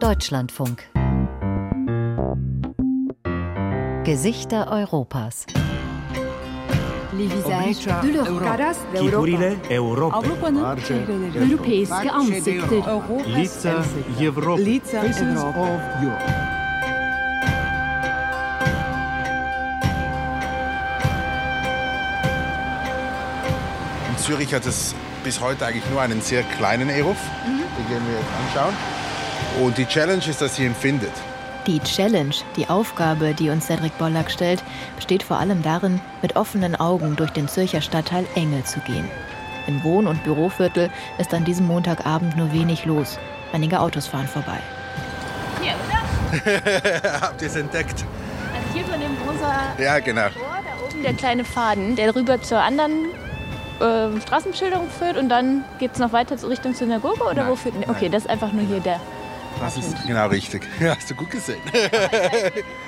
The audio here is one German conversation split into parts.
Deutschlandfunk. Gesichter Europas. Les visages de l'Europe. Kikurile Europa. Avrupa'nın çehreleri. Europeiske ansikter. Лица Европы. Лица Европы. In Zürich hat es bis heute eigentlich nur einen sehr kleinen Eruf. Den gehen wir jetzt anschauen. Und die Challenge ist, dass sie ihn findet. Die Challenge, die Aufgabe, die uns Cedric Bollack stellt, besteht vor allem darin, mit offenen Augen durch den Zürcher Stadtteil Engel zu gehen. Im Wohn- und Büroviertel ist an diesem Montagabend nur wenig los. Einige Autos fahren vorbei. Hier, oder? Habt ihr es entdeckt? Also hier von dem rosa Ja, genau. Rohr, da oben der kleine Faden, der rüber zur anderen äh, Straßenbeschilderung führt und dann geht es noch weiter so Richtung Synagoge oder Nein, wo führt? Okay, nein. das ist einfach nur hier der. Das ist genau richtig. Ja, hast du gut gesehen.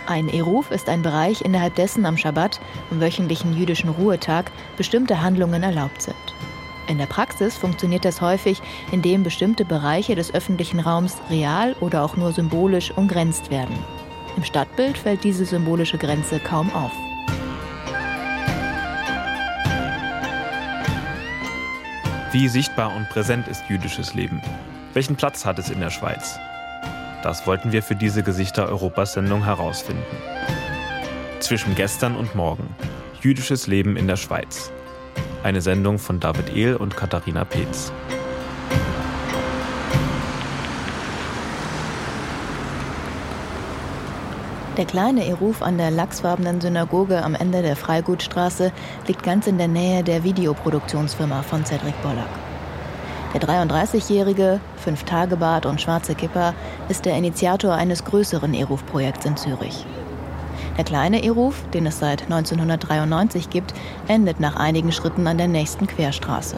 Ein Eruf ist ein Bereich, innerhalb dessen am Schabbat, am wöchentlichen jüdischen Ruhetag, bestimmte Handlungen erlaubt sind. In der Praxis funktioniert das häufig, indem bestimmte Bereiche des öffentlichen Raums real oder auch nur symbolisch umgrenzt werden. Im Stadtbild fällt diese symbolische Grenze kaum auf. Wie sichtbar und präsent ist jüdisches Leben? Welchen Platz hat es in der Schweiz? Das wollten wir für diese Gesichter Europas Sendung herausfinden. Zwischen gestern und morgen. Jüdisches Leben in der Schweiz. Eine Sendung von David Ehl und Katharina Peetz. Der kleine Eruf an der lachsfarbenen Synagoge am Ende der Freigutstraße liegt ganz in der Nähe der Videoproduktionsfirma von Cedric Bollack. Der 33-jährige, Fünf-Tage-Bart und schwarze Kipper ist der Initiator eines größeren Eruf-Projekts in Zürich. Der kleine Eruf, den es seit 1993 gibt, endet nach einigen Schritten an der nächsten Querstraße.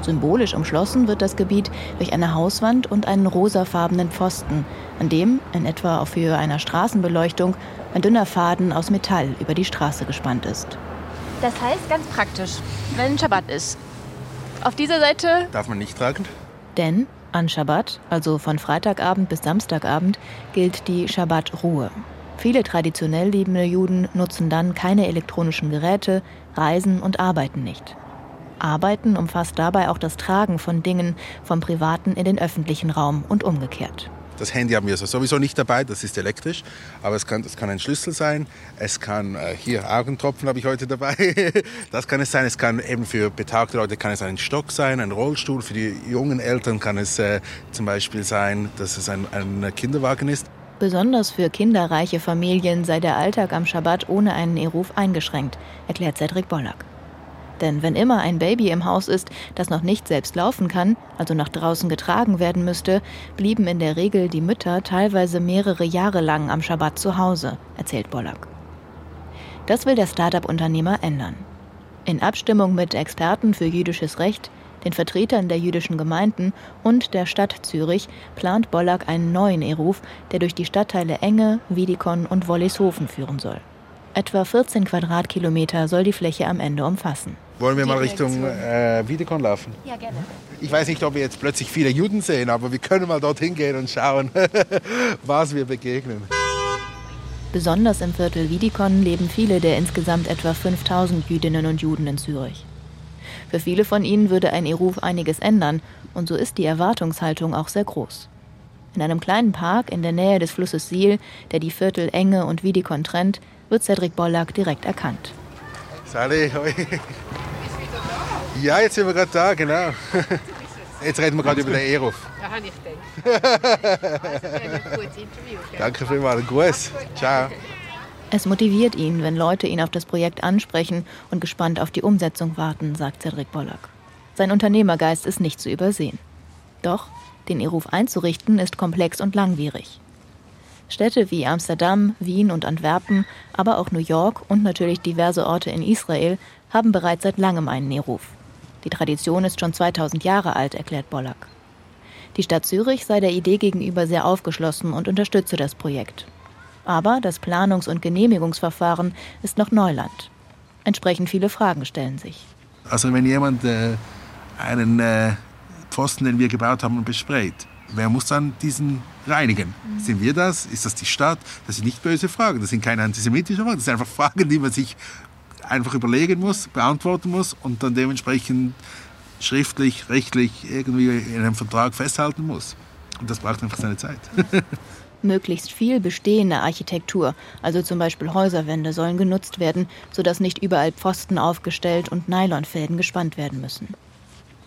Symbolisch umschlossen wird das Gebiet durch eine Hauswand und einen rosafarbenen Pfosten, an dem, in etwa auf Höhe einer Straßenbeleuchtung, ein dünner Faden aus Metall über die Straße gespannt ist. Das heißt ganz praktisch, wenn Schabbat ist. Auf dieser Seite Darf man nicht tragen? Denn an Schabbat, also von Freitagabend bis Samstagabend, gilt die Schabbat-Ruhe. Viele traditionell liebende Juden nutzen dann keine elektronischen Geräte, reisen und arbeiten nicht. Arbeiten umfasst dabei auch das Tragen von Dingen vom privaten in den öffentlichen Raum und umgekehrt. Das Handy haben wir so sowieso nicht dabei, das ist elektrisch. Aber es kann, es kann ein Schlüssel sein. Es kann, äh, hier Augentropfen habe ich heute dabei. Das kann es sein. Es kann eben für betagte Leute kann es ein Stock sein, ein Rollstuhl. Für die jungen Eltern kann es äh, zum Beispiel sein, dass es ein, ein Kinderwagen ist. Besonders für kinderreiche Familien sei der Alltag am Schabbat ohne einen Eruf eingeschränkt, erklärt Cedric Bollack. Denn wenn immer ein Baby im Haus ist, das noch nicht selbst laufen kann, also nach draußen getragen werden müsste, blieben in der Regel die Mütter teilweise mehrere Jahre lang am Schabbat zu Hause, erzählt Bollack. Das will der Start-up-Unternehmer ändern. In Abstimmung mit Experten für jüdisches Recht, den Vertretern der jüdischen Gemeinden und der Stadt Zürich plant Bollack einen neuen Eruf, der durch die Stadtteile Enge, Wiedikon und Wollishofen führen soll. Etwa 14 Quadratkilometer soll die Fläche am Ende umfassen. Wollen wir mal Richtung äh, Wiedekon laufen? Ja, gerne. Ich weiß nicht, ob wir jetzt plötzlich viele Juden sehen, aber wir können mal dorthin gehen und schauen, was wir begegnen. Besonders im Viertel Wiedikon leben viele der insgesamt etwa 5000 Jüdinnen und Juden in Zürich. Für viele von ihnen würde ein Eruf einiges ändern und so ist die Erwartungshaltung auch sehr groß. In einem kleinen Park in der Nähe des Flusses Siel, der die Viertel Enge und Wiedikon trennt, wird Cedric Bollack direkt erkannt. Sally, hoi. Ja, jetzt sind wir gerade da, genau. Jetzt reden wir gerade über den Eruf. Ja, habe ich gedacht. Also, ein gutes Interview. gell? Danke vielmals, Gruß. Ciao. Es motiviert ihn, wenn Leute ihn auf das Projekt ansprechen und gespannt auf die Umsetzung warten, sagt Cedric Bollack. Sein Unternehmergeist ist nicht zu übersehen. Doch, den Eruf einzurichten ist komplex und langwierig. Städte wie Amsterdam, Wien und Antwerpen, aber auch New York und natürlich diverse Orte in Israel haben bereits seit langem einen Eruf. Die Tradition ist schon 2000 Jahre alt, erklärt Bollack. Die Stadt Zürich sei der Idee gegenüber sehr aufgeschlossen und unterstütze das Projekt. Aber das Planungs- und Genehmigungsverfahren ist noch Neuland. Entsprechend viele Fragen stellen sich. Also wenn jemand äh, einen äh, Pfosten, den wir gebaut haben, besprayt, wer muss dann diesen reinigen? Sind wir das? Ist das die Stadt? Das sind nicht böse Fragen, das sind keine antisemitischen Fragen, das sind einfach Fragen, die man sich einfach überlegen muss, beantworten muss und dann dementsprechend schriftlich, rechtlich irgendwie in einem Vertrag festhalten muss. Und das braucht einfach seine Zeit. Möglichst viel bestehende Architektur, also zum Beispiel Häuserwände, sollen genutzt werden, sodass nicht überall Pfosten aufgestellt und Nylonfäden gespannt werden müssen.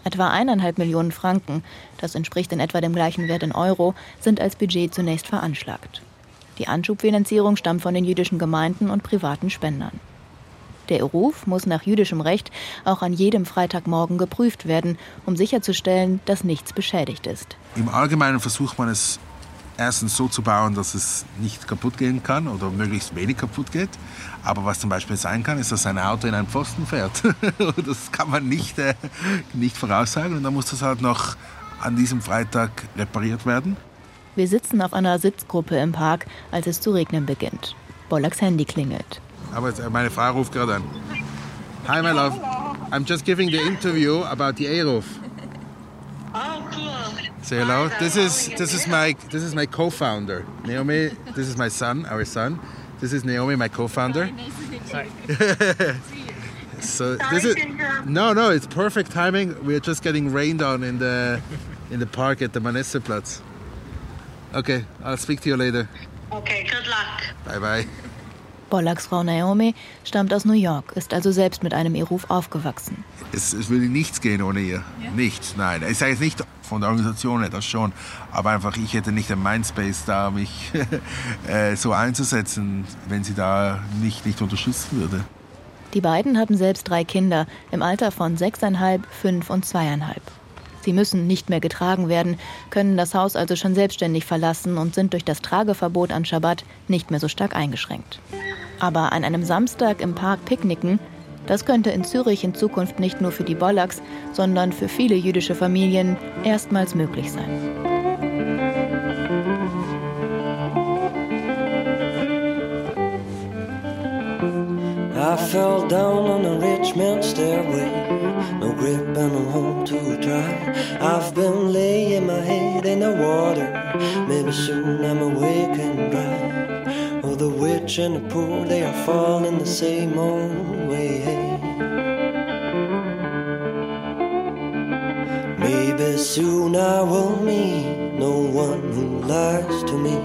Etwa eineinhalb Millionen Franken, das entspricht in etwa dem gleichen Wert in Euro, sind als Budget zunächst veranschlagt. Die Anschubfinanzierung stammt von den jüdischen Gemeinden und privaten Spendern. Der Ruf muss nach jüdischem Recht auch an jedem Freitagmorgen geprüft werden, um sicherzustellen, dass nichts beschädigt ist. Im Allgemeinen versucht man es erstens so zu bauen, dass es nicht kaputt gehen kann oder möglichst wenig kaputt geht. Aber was zum Beispiel sein kann, ist, dass ein Auto in einen Pfosten fährt. das kann man nicht, äh, nicht voraussagen und dann muss das halt noch an diesem Freitag repariert werden. Wir sitzen auf einer Sitzgruppe im Park, als es zu regnen beginnt. Bollacks Handy klingelt. Aber meine Frau ruft gerade an. Hi, my love. I'm just giving the interview about the Aerof. Oh, cool. Say hello. This is this is my this is my co-founder, Naomi. This is my son, our son. This is Naomi, my co-founder. so this is no, no. It's perfect timing. We're just getting rained on in the in the park at the Manesseplatz. Okay, I'll speak to you later. Okay, good luck. Bye bye. Bollacks Frau Naomi stammt aus New York, ist also selbst mit einem Eruf aufgewachsen. Es, es würde nichts gehen ohne ihr. Ja? Nichts, nein. Ich sage jetzt nicht von der Organisation her, das schon. Aber einfach, ich hätte nicht ein Mindspace da, mich äh, so einzusetzen, wenn sie da nicht, nicht unterstützen würde. Die beiden haben selbst drei Kinder im Alter von sechseinhalb, fünf und zweieinhalb. Sie müssen nicht mehr getragen werden, können das Haus also schon selbstständig verlassen und sind durch das Trageverbot an Schabbat nicht mehr so stark eingeschränkt. Aber an einem Samstag im Park picknicken, das könnte in Zürich in Zukunft nicht nur für die Bollacks, sondern für viele jüdische Familien erstmals möglich sein. I fell down on a Richmond stairway. No grip and no home to try. I've been laying my head in the water. Maybe soon I'm awake and dry. The rich and the poor, they are falling the same old way. Maybe soon I will meet no one who lies to me.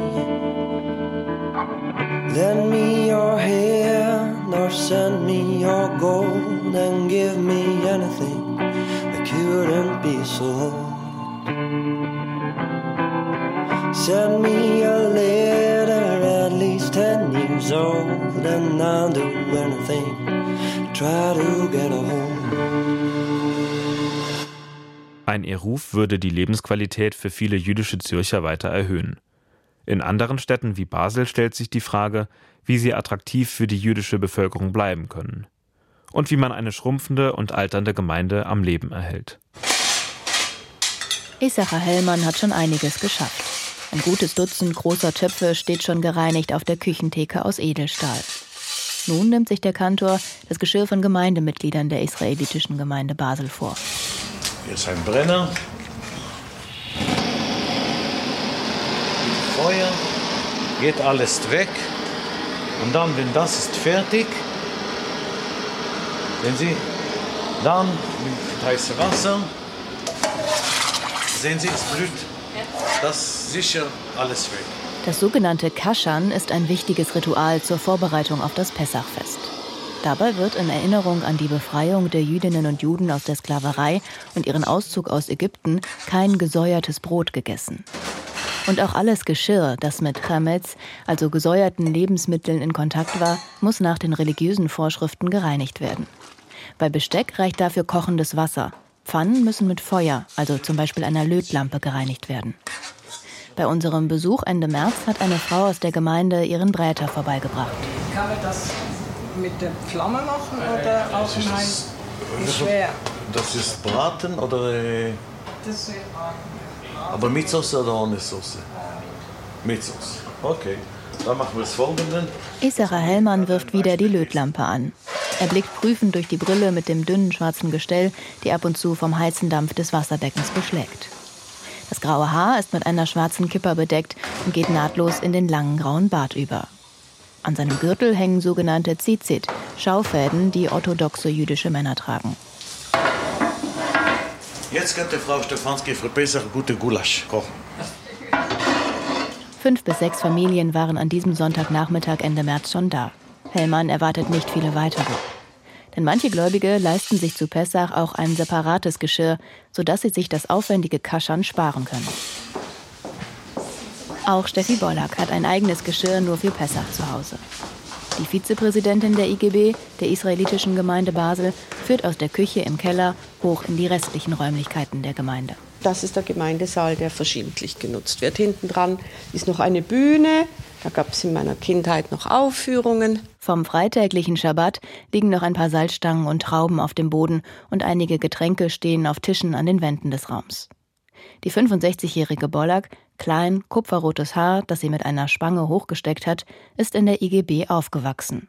Lend me your hand or send me your gold and give me anything that couldn't be sold. Send me a letter old, and I'll do anything try to get a home. Ein Eruf würde die Lebensqualität für viele jüdische Zürcher weiter erhöhen. In anderen Städten wie Basel stellt sich die Frage, wie sie attraktiv für die jüdische Bevölkerung bleiben können und wie man eine schrumpfende und alternde Gemeinde am Leben erhält. Issachar Hellmann hat schon einiges geschafft. Ein gutes Dutzend großer Töpfe steht schon gereinigt auf der Küchentheke aus Edelstahl. Nun nimmt sich der Kantor das Geschirr von Gemeindemitgliedern der israelitischen Gemeinde Basel vor. Hier ist ein Brenner. Feuer. Geht alles weg. Und dann, wenn das ist fertig, sehen Sie, dann mit heißem Wasser, sehen Sie, es blüht das sicher alles weg. Das sogenannte Kaschan ist ein wichtiges Ritual zur Vorbereitung auf das Pessachfest. Dabei wird in Erinnerung an die Befreiung der Jüdinnen und Juden aus der Sklaverei und ihren Auszug aus Ägypten kein gesäuertes Brot gegessen. Und auch alles Geschirr, das mit Chametz, also gesäuerten Lebensmitteln in Kontakt war, muss nach den religiösen Vorschriften gereinigt werden. Bei Besteck reicht dafür kochendes Wasser. Pfannen müssen mit Feuer, also zum Beispiel einer Lötlampe, gereinigt werden. Bei unserem Besuch Ende März hat eine Frau aus der Gemeinde ihren Bräter vorbeigebracht. Kann man das mit der Flamme machen oder äh, auf dem Heiß? schwer? Das ist Braten oder? Äh, das ist Braten. Aber mit Soße oder ohne Soße? Mit Soße. Okay. Dann machen wir das folgende. Issachar Hellmann wirft wieder die Lötlampe an. Er blickt prüfend durch die Brille mit dem dünnen schwarzen Gestell, die ab und zu vom heißen Dampf des Wasserbeckens beschlägt. Das graue Haar ist mit einer schwarzen Kipper bedeckt und geht nahtlos in den langen grauen Bart über. An seinem Gürtel hängen sogenannte Zizit, Schaufäden, die orthodoxe jüdische Männer tragen. Jetzt könnte Frau Stefanski für besser gute Gulasch kochen. Fünf bis sechs Familien waren an diesem Sonntagnachmittag Ende März schon da. Hellmann erwartet nicht viele weitere. Denn manche Gläubige leisten sich zu Pessach auch ein separates Geschirr, sodass sie sich das aufwendige Kaschern sparen können. Auch Steffi Bollack hat ein eigenes Geschirr nur für Pessach zu Hause. Die Vizepräsidentin der IGB, der israelitischen Gemeinde Basel, führt aus der Küche im Keller hoch in die restlichen Räumlichkeiten der Gemeinde. Das ist der Gemeindesaal, der verschiedentlich genutzt wird. Hinten dran ist noch eine Bühne. Da gab es in meiner Kindheit noch Aufführungen. Vom freitäglichen Schabbat liegen noch ein paar Salzstangen und Trauben auf dem Boden und einige Getränke stehen auf Tischen an den Wänden des Raums. Die 65-jährige Bollack, klein, kupferrotes Haar, das sie mit einer Spange hochgesteckt hat, ist in der IGB aufgewachsen.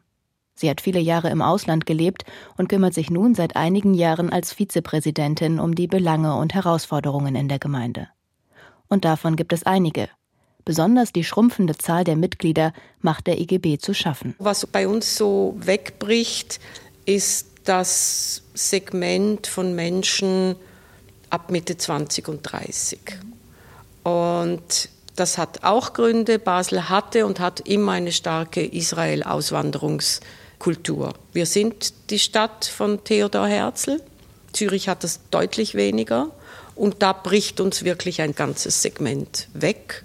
Sie hat viele Jahre im Ausland gelebt und kümmert sich nun seit einigen Jahren als Vizepräsidentin um die Belange und Herausforderungen in der Gemeinde. Und davon gibt es einige. Besonders die schrumpfende Zahl der Mitglieder macht der IGB zu schaffen. Was bei uns so wegbricht, ist das Segment von Menschen ab Mitte 20 und 30. Und das hat auch Gründe. Basel hatte und hat immer eine starke Israel-Auswanderungskultur. Wir sind die Stadt von Theodor Herzl. Zürich hat das deutlich weniger. Und da bricht uns wirklich ein ganzes Segment weg.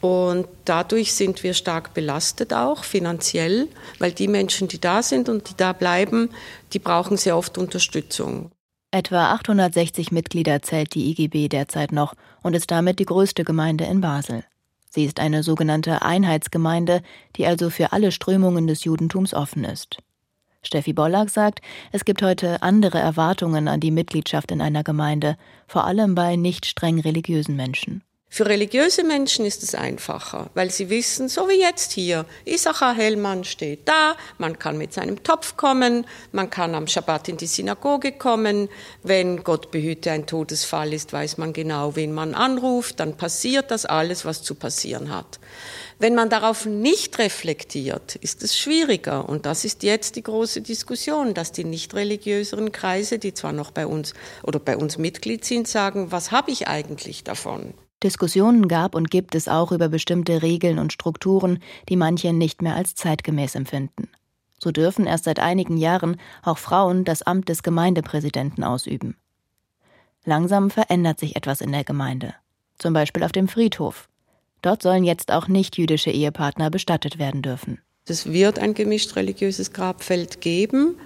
Und dadurch sind wir stark belastet auch finanziell, weil die Menschen, die da sind und die da bleiben, die brauchen sehr oft Unterstützung. Etwa 860 Mitglieder zählt die IGB derzeit noch und ist damit die größte Gemeinde in Basel. Sie ist eine sogenannte Einheitsgemeinde, die also für alle Strömungen des Judentums offen ist. Steffi Bollack sagt, es gibt heute andere Erwartungen an die Mitgliedschaft in einer Gemeinde, vor allem bei nicht streng religiösen Menschen. Für religiöse Menschen ist es einfacher, weil sie wissen, so wie jetzt hier, Issachar Hellmann steht da, man kann mit seinem Topf kommen, man kann am Schabbat in die Synagoge kommen, wenn Gott behüte ein Todesfall ist, weiß man genau, wen man anruft, dann passiert das alles, was zu passieren hat. Wenn man darauf nicht reflektiert, ist es schwieriger. Und das ist jetzt die große Diskussion, dass die nicht religiöseren Kreise, die zwar noch bei uns oder bei uns Mitglied sind, sagen, was habe ich eigentlich davon? Diskussionen gab und gibt es auch über bestimmte Regeln und Strukturen, die manche nicht mehr als zeitgemäß empfinden. So dürfen erst seit einigen Jahren auch Frauen das Amt des Gemeindepräsidenten ausüben. Langsam verändert sich etwas in der Gemeinde, zum Beispiel auf dem Friedhof. Dort sollen jetzt auch nicht-jüdische Ehepartner bestattet werden dürfen. Es wird ein gemischt religiöses Grabfeld geben,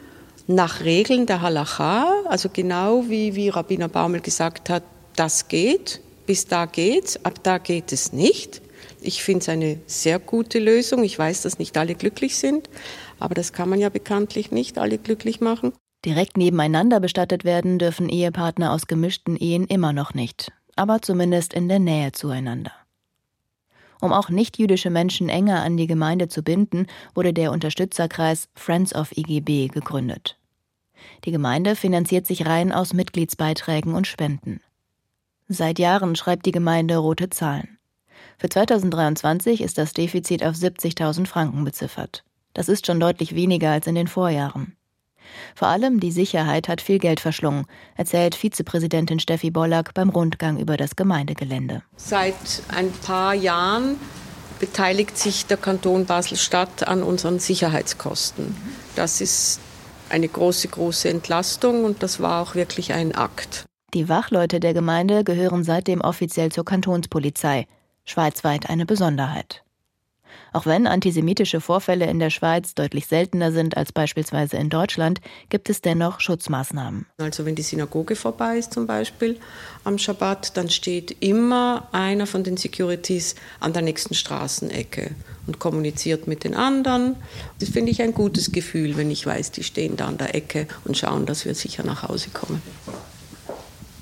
nach Regeln der Halacha, also genau wie, wie Rabbiner Baumel gesagt hat, das geht bis da geht's, ab da geht es nicht. Ich finde es eine sehr gute Lösung. Ich weiß, dass nicht alle glücklich sind, aber das kann man ja bekanntlich nicht alle glücklich machen. Direkt nebeneinander bestattet werden dürfen Ehepartner aus gemischten Ehen immer noch nicht, aber zumindest in der Nähe zueinander. Um auch nichtjüdische Menschen enger an die Gemeinde zu binden, wurde der Unterstützerkreis Friends of IGB gegründet. Die Gemeinde finanziert sich rein aus Mitgliedsbeiträgen und Spenden. Seit Jahren schreibt die Gemeinde rote Zahlen. Für 2023 ist das Defizit auf 70.000 Franken beziffert. Das ist schon deutlich weniger als in den Vorjahren. Vor allem die Sicherheit hat viel Geld verschlungen, erzählt Vizepräsidentin Steffi Bollack beim Rundgang über das Gemeindegelände. Seit ein paar Jahren beteiligt sich der Kanton Basel-Stadt an unseren Sicherheitskosten. Das ist eine große, große Entlastung und das war auch wirklich ein Akt. Die Wachleute der Gemeinde gehören seitdem offiziell zur Kantonspolizei, schweizweit eine Besonderheit. Auch wenn antisemitische Vorfälle in der Schweiz deutlich seltener sind als beispielsweise in Deutschland, gibt es dennoch Schutzmaßnahmen. Also wenn die Synagoge vorbei ist zum Beispiel am Schabbat, dann steht immer einer von den Securities an der nächsten Straßenecke und kommuniziert mit den anderen. Das finde ich ein gutes Gefühl, wenn ich weiß, die stehen da an der Ecke und schauen, dass wir sicher nach Hause kommen.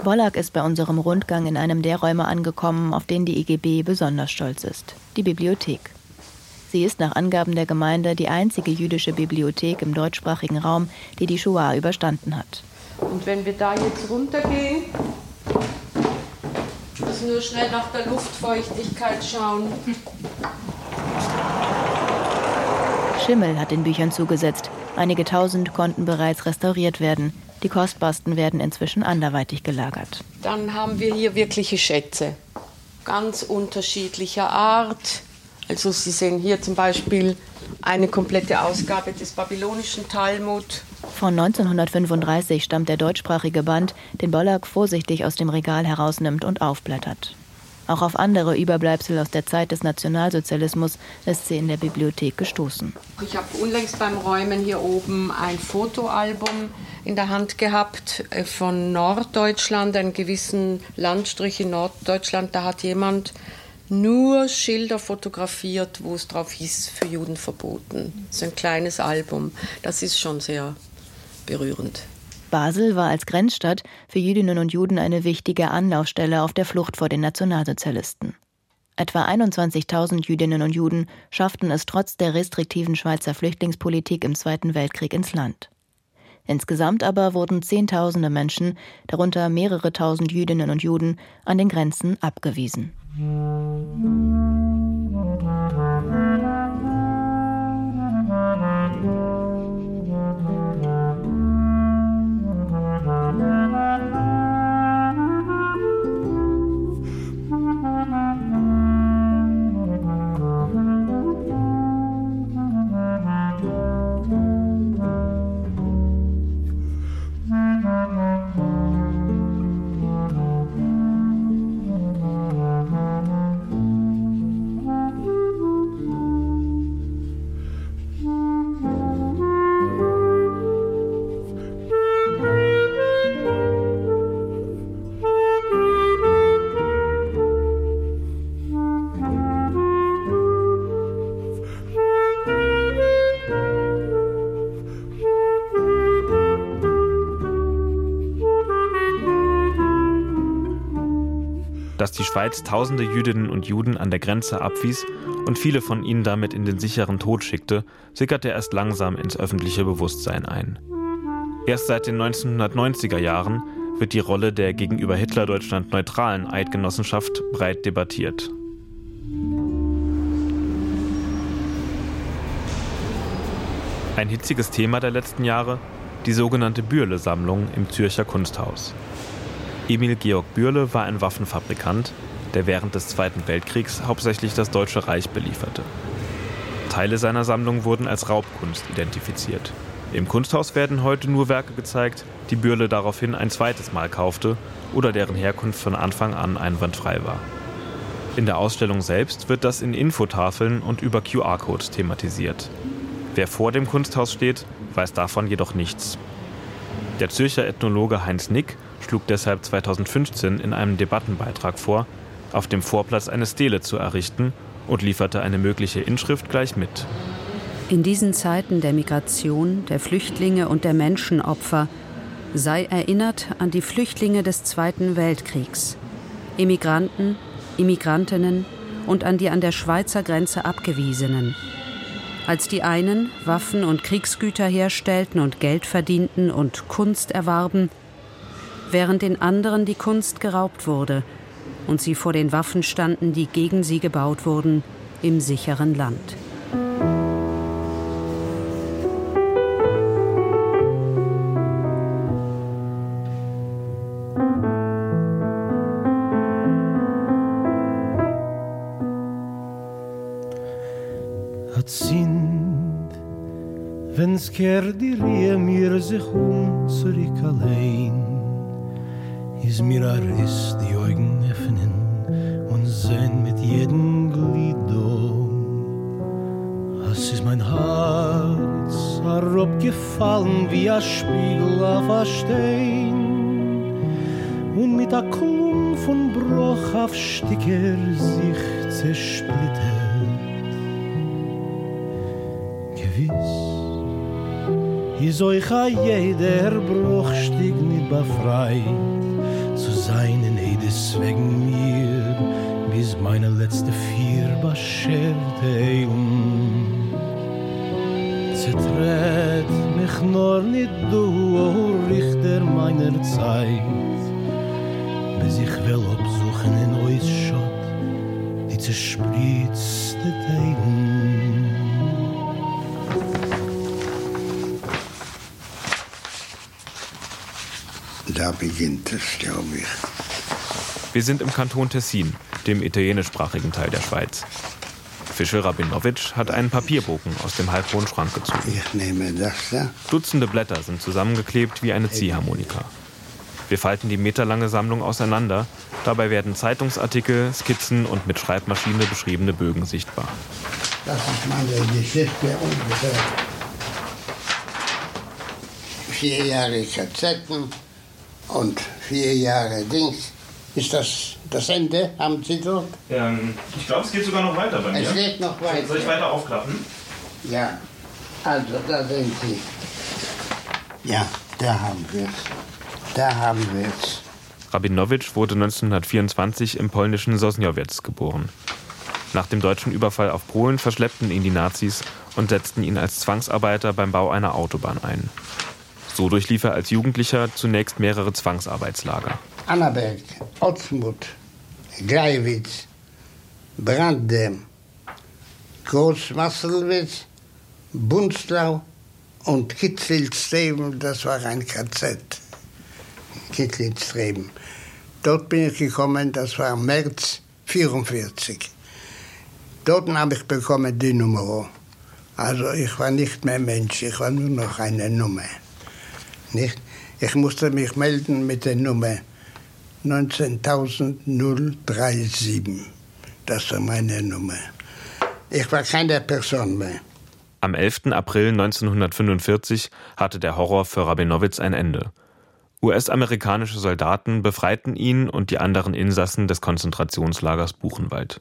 Bollack ist bei unserem Rundgang in einem der Räume angekommen, auf den die IGB besonders stolz ist, die Bibliothek. Sie ist nach Angaben der Gemeinde die einzige jüdische Bibliothek im deutschsprachigen Raum, die die Shoah überstanden hat. Und wenn wir da jetzt runtergehen, muss nur schnell nach der Luftfeuchtigkeit schauen. Schimmel hat den Büchern zugesetzt. Einige tausend konnten bereits restauriert werden. Die kostbarsten werden inzwischen anderweitig gelagert. Dann haben wir hier wirkliche Schätze, ganz unterschiedlicher Art. Also Sie sehen hier zum Beispiel eine komplette Ausgabe des babylonischen Talmud. Von 1935 stammt der deutschsprachige Band, den Bollack vorsichtig aus dem Regal herausnimmt und aufblättert. Auch auf andere Überbleibsel aus der Zeit des Nationalsozialismus ist sie in der Bibliothek gestoßen. Ich habe unlängst beim Räumen hier oben ein Fotoalbum in der Hand gehabt äh, von Norddeutschland, einen gewissen Landstrich in Norddeutschland. Da hat jemand nur Schilder fotografiert, wo es drauf hieß, für Juden verboten. So ein kleines Album. Das ist schon sehr berührend. Basel war als Grenzstadt für Jüdinnen und Juden eine wichtige Anlaufstelle auf der Flucht vor den Nationalsozialisten. Etwa 21.000 Jüdinnen und Juden schafften es trotz der restriktiven Schweizer Flüchtlingspolitik im Zweiten Weltkrieg ins Land. Insgesamt aber wurden Zehntausende Menschen, darunter mehrere tausend Jüdinnen und Juden, an den Grenzen abgewiesen. Dass die Schweiz tausende Jüdinnen und Juden an der Grenze abwies und viele von ihnen damit in den sicheren Tod schickte, sickerte erst langsam ins öffentliche Bewusstsein ein. Erst seit den 1990er Jahren wird die Rolle der gegenüber Hitler-Deutschland neutralen Eidgenossenschaft breit debattiert. Ein hitziges Thema der letzten Jahre, die sogenannte Bürle-Sammlung im Zürcher Kunsthaus. Emil Georg Bürle war ein Waffenfabrikant, der während des Zweiten Weltkriegs hauptsächlich das Deutsche Reich belieferte. Teile seiner Sammlung wurden als Raubkunst identifiziert. Im Kunsthaus werden heute nur Werke gezeigt, die Bürle daraufhin ein zweites Mal kaufte oder deren Herkunft von Anfang an einwandfrei war. In der Ausstellung selbst wird das in Infotafeln und über QR-Codes thematisiert. Wer vor dem Kunsthaus steht, weiß davon jedoch nichts. Der Zürcher Ethnologe Heinz Nick schlug deshalb 2015 in einem Debattenbeitrag vor, auf dem Vorplatz eine Stele zu errichten und lieferte eine mögliche Inschrift gleich mit. In diesen Zeiten der Migration, der Flüchtlinge und der Menschenopfer sei erinnert an die Flüchtlinge des Zweiten Weltkriegs, Immigranten, Immigrantinnen und an die an der Schweizer Grenze Abgewiesenen. Als die einen Waffen und Kriegsgüter herstellten und Geld verdienten und Kunst erwarben, während den anderen die Kunst geraubt wurde und sie vor den Waffen standen, die gegen sie gebaut wurden, im sicheren Land. Wenn's kehr die Rehe mir sich um zurück allein is mir a riss die Augen öffnen und sehen mit jedem Glied do. Es ist mein Herz gefallen wie a Spiegel auf a Stein und mit a Klum von Bruch auf Sticker sich zersplittert. Gewiss, is euch a jeder Bruchstück nicht befreit, sein in jedes wegen mir bis meine letzte vier bescherte um zertret mich nur nit du o richter meiner zeit bis ich will obsuchen in is schott, die zerspritzte Teilen. Beginnt es, glaube ich. Wir sind im Kanton Tessin, dem italienischsprachigen Teil der Schweiz. Fischel Rabinowitsch hat einen Papierbogen aus dem halbhohen Schrank gezogen. Ich nehme das da. Dutzende Blätter sind zusammengeklebt wie eine Ziehharmonika. Wir falten die meterlange Sammlung auseinander. Dabei werden Zeitungsartikel, Skizzen und mit Schreibmaschine beschriebene Bögen sichtbar. Das ist meine Geschichte ungefähr. Vier Jahre Kassetten und vier Jahre Dings. Ist das das Ende? Haben Sie dort? Ähm, ich glaube, es geht sogar noch weiter bei mir. Es geht noch weiter. Soll ich weiter aufklappen? Ja. Also, da sind Sie. Ja, da haben wir es. Da haben wir es. Rabinowitsch wurde 1924 im polnischen Sosnjowiec geboren. Nach dem deutschen Überfall auf Polen verschleppten ihn die Nazis und setzten ihn als Zwangsarbeiter beim Bau einer Autobahn ein. So durchlief er als Jugendlicher zunächst mehrere Zwangsarbeitslager. Annaberg, Otzmut, Gleiwitz, Branddem, Großmasselwitz, Bunzlau und Kitzelstreben, das war ein KZ. Kitzelstreben. Dort bin ich gekommen, das war März 1944. Dort habe ich bekommen die Nummer. Also ich war nicht mehr Mensch, ich war nur noch eine Nummer. Nicht? Ich musste mich melden mit der Nummer 19037. Das war meine Nummer. Ich war keine Person mehr. Am 11. April 1945 hatte der Horror für Rabinowitz ein Ende. US-amerikanische Soldaten befreiten ihn und die anderen Insassen des Konzentrationslagers Buchenwald.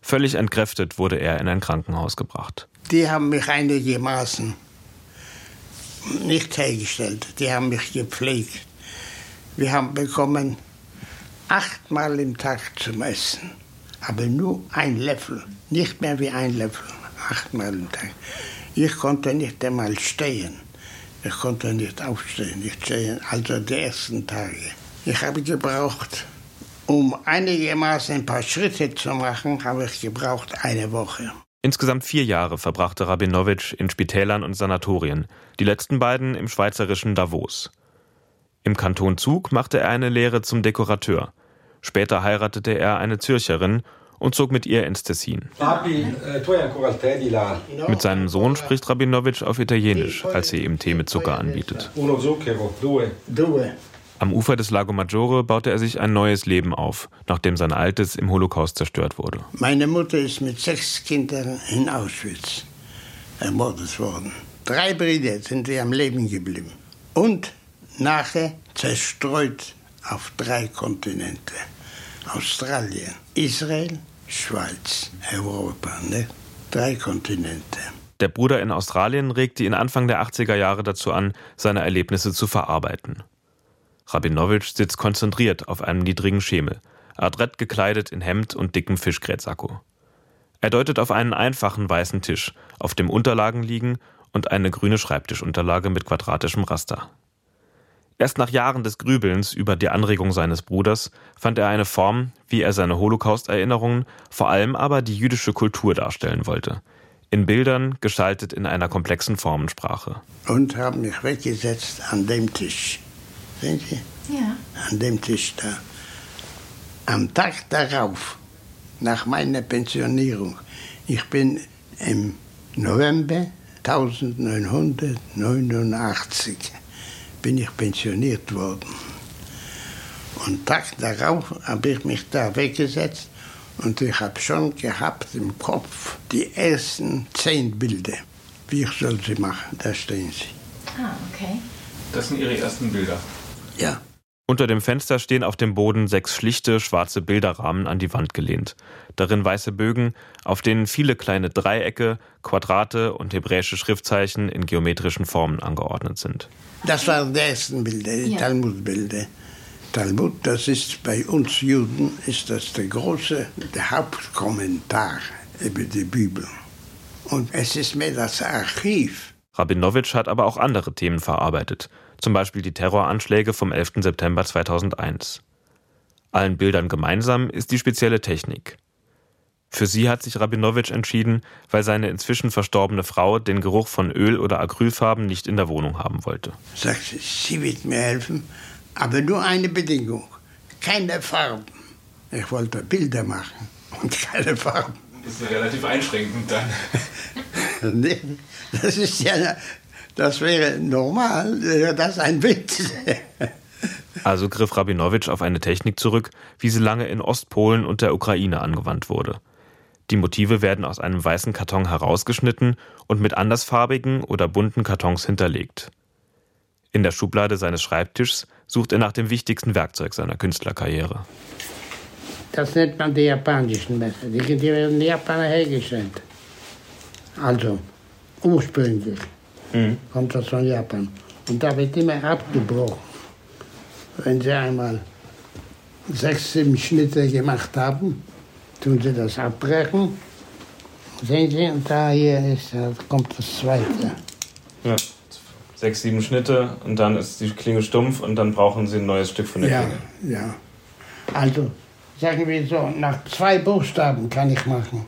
Völlig entkräftet wurde er in ein Krankenhaus gebracht. Die haben mich einigermaßen nicht hergestellt. Die haben mich gepflegt. Wir haben bekommen achtmal im Tag zum Essen, aber nur ein Löffel, nicht mehr wie ein Löffel, achtmal im Tag. Ich konnte nicht einmal stehen. Ich konnte nicht aufstehen, nicht stehen, also die ersten Tage. Ich habe gebraucht, um einigermaßen ein paar Schritte zu machen, habe ich gebraucht eine Woche. Insgesamt vier Jahre verbrachte Rabinowitsch in Spitälern und Sanatorien, die letzten beiden im schweizerischen Davos. Im Kanton Zug machte er eine Lehre zum Dekorateur. Später heiratete er eine Zürcherin und zog mit ihr ins Tessin. Mit seinem Sohn spricht Rabinowitsch auf Italienisch, als er ihm Tee mit Zucker anbietet. Am Ufer des Lago Maggiore baute er sich ein neues Leben auf, nachdem sein altes im Holocaust zerstört wurde. Meine Mutter ist mit sechs Kindern in Auschwitz ermordet worden. Drei Brüder sind sie am Leben geblieben. Und nachher zerstreut auf drei Kontinente. Australien, Israel, Schweiz, Europa. Ne? Drei Kontinente. Der Bruder in Australien regte ihn Anfang der 80er Jahre dazu an, seine Erlebnisse zu verarbeiten. Rabinowitsch sitzt konzentriert auf einem niedrigen Schemel, adrett gekleidet in Hemd und dickem Fischgrätsacko. Er deutet auf einen einfachen weißen Tisch, auf dem Unterlagen liegen und eine grüne Schreibtischunterlage mit quadratischem Raster. Erst nach Jahren des Grübelns über die Anregung seines Bruders fand er eine Form, wie er seine Holocaust-Erinnerungen, vor allem aber die jüdische Kultur darstellen wollte. In Bildern, gestaltet in einer komplexen Formensprache. Und habe mich weggesetzt an dem Tisch. Sehen Sie? Ja. An dem Tisch da. Am Tag darauf, nach meiner Pensionierung, ich bin im November 1989 bin ich pensioniert worden. Und Tag darauf habe ich mich da weggesetzt und ich habe schon gehabt im Kopf die ersten zehn Bilder. Wie ich soll sie machen, da stehen sie. Ah, okay. Das sind Ihre ersten Bilder. Ja. Unter dem Fenster stehen auf dem Boden sechs schlichte schwarze Bilderrahmen an die Wand gelehnt. Darin weiße Bögen, auf denen viele kleine Dreiecke, Quadrate und hebräische Schriftzeichen in geometrischen Formen angeordnet sind. Das waren die ersten Bilder, die Ja. Talmudbilder. Talmud, das ist bei uns Juden, ist das der große, der Hauptkommentar über die Bibel. Und es ist mehr das Archiv. Rabinowitsch hat aber auch andere Themen verarbeitet, zum Beispiel die Terroranschläge vom 11. September 2001. Allen Bildern gemeinsam ist die spezielle Technik. Für sie hat sich Rabinowitsch entschieden, weil seine inzwischen verstorbene Frau den Geruch von Öl- oder Acrylfarben nicht in der Wohnung haben wollte. Sagt sie, sie wird mir helfen, aber nur eine Bedingung, keine Farben. Ich wollte Bilder machen und keine Farben. Das ist relativ einschränkend dann. nee, das ist ja, das wäre normal, das ist ein Witz. Also griff Rabinowitsch auf eine Technik zurück, wie sie lange in Ostpolen und der Ukraine angewandt wurde. Die Motive werden aus einem weißen Karton herausgeschnitten und mit andersfarbigen oder bunten Kartons hinterlegt. In der Schublade seines Schreibtischs sucht er nach dem wichtigsten Werkzeug seiner Künstlerkarriere. Das nennt man die japanischen Messer. Die, die werden in Japan hergestellt. Also, ursprünglich mhm. kommt das von Japan. Und da wird immer abgebrochen. Wenn Sie einmal sechs, sieben Schnitte gemacht haben, tun Sie das abbrechen. Sehen Sie, und da hier ist, da kommt das zweite. Ja, sechs, sieben Schnitte und dann ist die Klinge stumpf und dann brauchen Sie ein neues Stück von der ja, Klinge. Ja, also sagen wir so, nach zwei Buchstaben kann ich machen.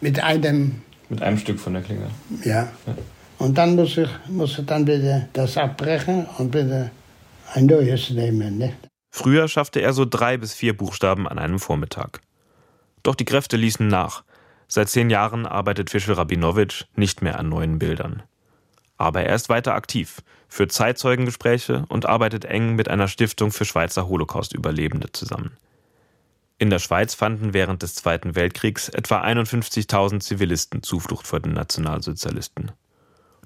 Mit einem. Mit einem Stück von der Klinge. Ja. ja. Und dann muss ich, muss ich dann wieder das abbrechen und wieder ein neues nehmen. Nicht? Früher schaffte er so drei bis vier Buchstaben an einem Vormittag. Doch die Kräfte ließen nach. Seit zehn Jahren arbeitet Fischel Rabinowitsch nicht mehr an neuen Bildern. Aber er ist weiter aktiv, führt Zeitzeugengespräche und arbeitet eng mit einer Stiftung für Schweizer Holocaust-Überlebende zusammen. In der Schweiz fanden während des Zweiten Weltkriegs etwa 51.000 Zivilisten Zuflucht vor den Nationalsozialisten.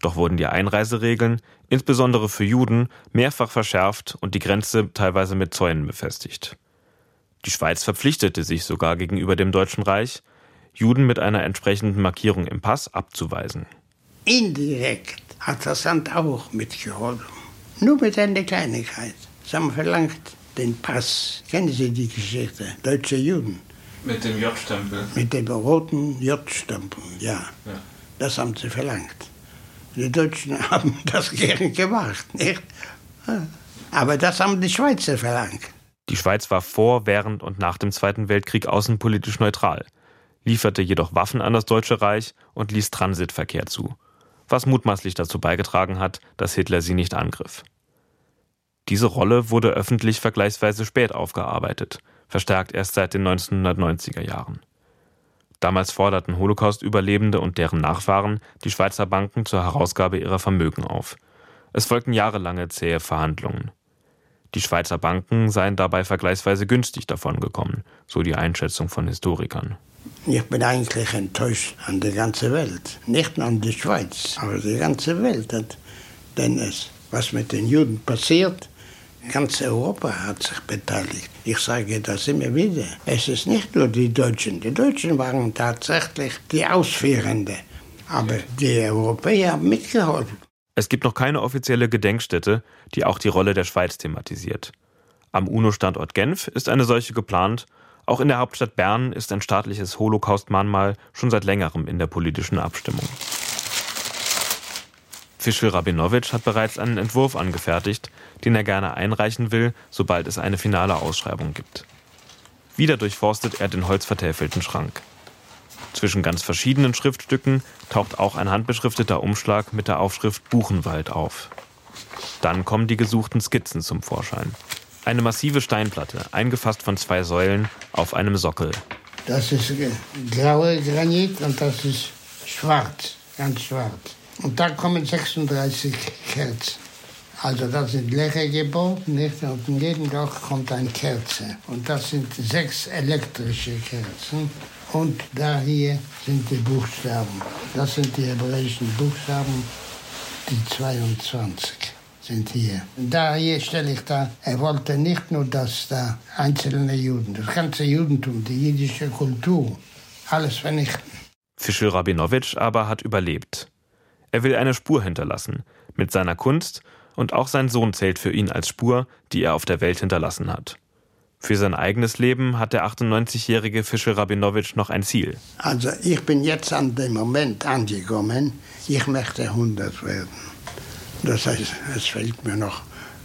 Doch wurden die Einreiseregeln, insbesondere für Juden, mehrfach verschärft und die Grenze teilweise mit Zäunen befestigt. Die Schweiz verpflichtete sich sogar gegenüber dem Deutschen Reich, Juden mit einer entsprechenden Markierung im Pass abzuweisen. Indirekt hat das Land auch mitgeholfen. Nur mit einer Kleinigkeit. Sie haben verlangt, den Pass. Kennen Sie die Geschichte? Deutsche Juden. Mit dem J-Stempel? Mit dem roten J-Stempel, ja. ja. Das haben sie verlangt. Die Deutschen haben das gern gemacht, nicht? Aber das haben die Schweizer verlangt. Die Schweiz war vor, während und nach dem Zweiten Weltkrieg außenpolitisch neutral, lieferte jedoch Waffen an das Deutsche Reich und ließ Transitverkehr zu, was mutmaßlich dazu beigetragen hat, dass Hitler sie nicht angriff. Diese Rolle wurde öffentlich vergleichsweise spät aufgearbeitet, verstärkt erst seit den 1990er Jahren. Damals forderten Holocaust-Überlebende und deren Nachfahren die Schweizer Banken zur Herausgabe ihrer Vermögen auf. Es folgten jahrelange zähe Verhandlungen. Die Schweizer Banken seien dabei vergleichsweise günstig davongekommen, so die Einschätzung von Historikern. Ich bin eigentlich enttäuscht an der ganzen Welt. Nicht nur an die Schweiz, aber die ganze Welt. Denn es, was mit den Juden passiert, Ganz Europa hat sich beteiligt. Ich sage das immer wieder. Es ist nicht nur die Deutschen. Die Deutschen waren tatsächlich die Ausführenden. Aber die Europäer haben mitgeholfen. Es gibt noch keine offizielle Gedenkstätte, die auch die Rolle der Schweiz thematisiert. Am UNO-Standort Genf ist eine solche geplant. Auch in der Hauptstadt Bern ist ein staatliches Holocaust-Mahnmal schon seit längerem in der politischen Abstimmung. Fischl Rabinowitsch hat bereits einen Entwurf angefertigt, den er gerne einreichen will, sobald es eine finale Ausschreibung gibt. Wieder durchforstet er den holzvertäfelten Schrank. Zwischen ganz verschiedenen Schriftstücken taucht auch ein handbeschrifteter Umschlag mit der Aufschrift Buchenwald auf. Dann kommen die gesuchten Skizzen zum Vorschein. Eine massive Steinplatte, eingefasst von zwei Säulen, auf einem Sockel. Das ist grauer Granit und das ist schwarz, ganz schwarz. Und da kommen 36 Kerzen. Also das sind leere geboten, nicht? Und in jedem Dach kommt eine Kerze. Und das sind sechs elektrische Kerzen. Und da hier sind die Buchstaben. Das sind die hebräischen Buchstaben, die 22 sind hier. Da hier stelle ich da, er wollte nicht nur, dass da einzelne Juden, das ganze Judentum, die jüdische Kultur, alles vernichten. Fischl Rabinowitsch aber hat überlebt. Er will eine Spur hinterlassen, mit seiner Kunst, und auch sein Sohn zählt für ihn als Spur, die er auf der Welt hinterlassen hat. Für sein eigenes Leben hat der 98-jährige Fischer Rabinowitsch noch ein Ziel. Also ich bin jetzt an dem Moment angekommen, ich möchte 100 werden. Das heißt, es fehlt mir noch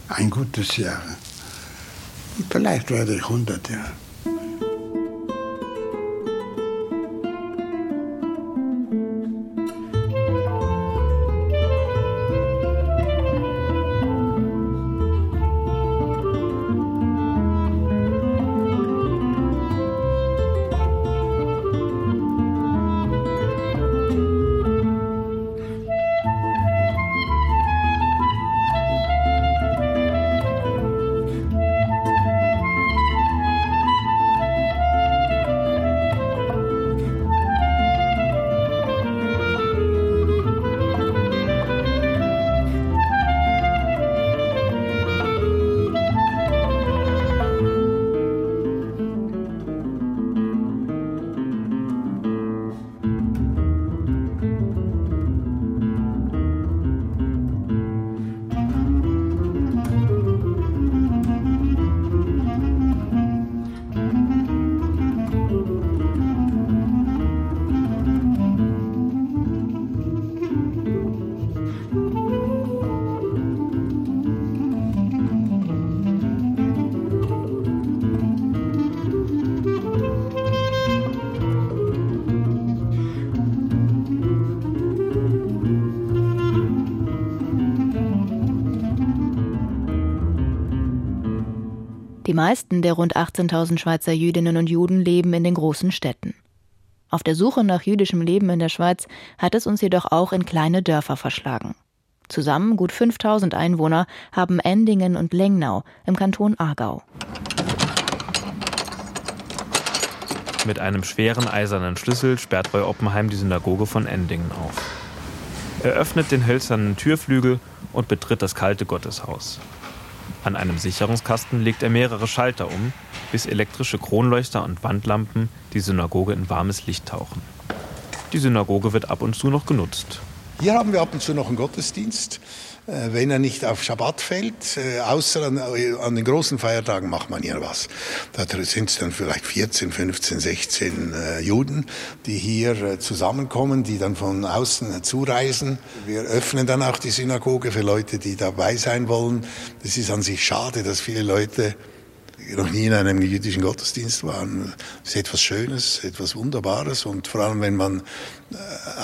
ein gutes Jahr. Vielleicht werde ich 100, ja. Meisten der rund 18.000 Schweizer Jüdinnen und Juden leben in den großen Städten. Auf der Suche nach jüdischem Leben in der Schweiz hat es uns jedoch auch in kleine Dörfer verschlagen. Zusammen gut 5000 Einwohner haben Endingen und Lengnau im Kanton Aargau. Mit einem schweren eisernen Schlüssel sperrt Roy Oppenheim die Synagoge von Endingen auf. Er öffnet den hölzernen Türflügel und betritt das kalte Gotteshaus. An einem Sicherungskasten legt er mehrere Schalter um, bis elektrische Kronleuchter und Wandlampen die Synagoge in warmes Licht tauchen. Die Synagoge wird ab und zu noch genutzt. Hier haben wir ab und zu noch einen Gottesdienst. Äh, wenn er nicht auf Schabbat fällt, äh, außer an, äh, an, den großen Feiertagen macht man hier was. Da sind es dann vielleicht 14, 15, 16 äh, Juden, die hier zusammenkommen, die dann von außen zureisen. Wir öffnen dann auch die Synagoge für Leute, die dabei sein wollen. Das ist an sich schade, dass viele Leute noch nie in einem jüdischen Gottesdienst waren. Das ist etwas Schönes, etwas Wunderbares und vor allem, wenn man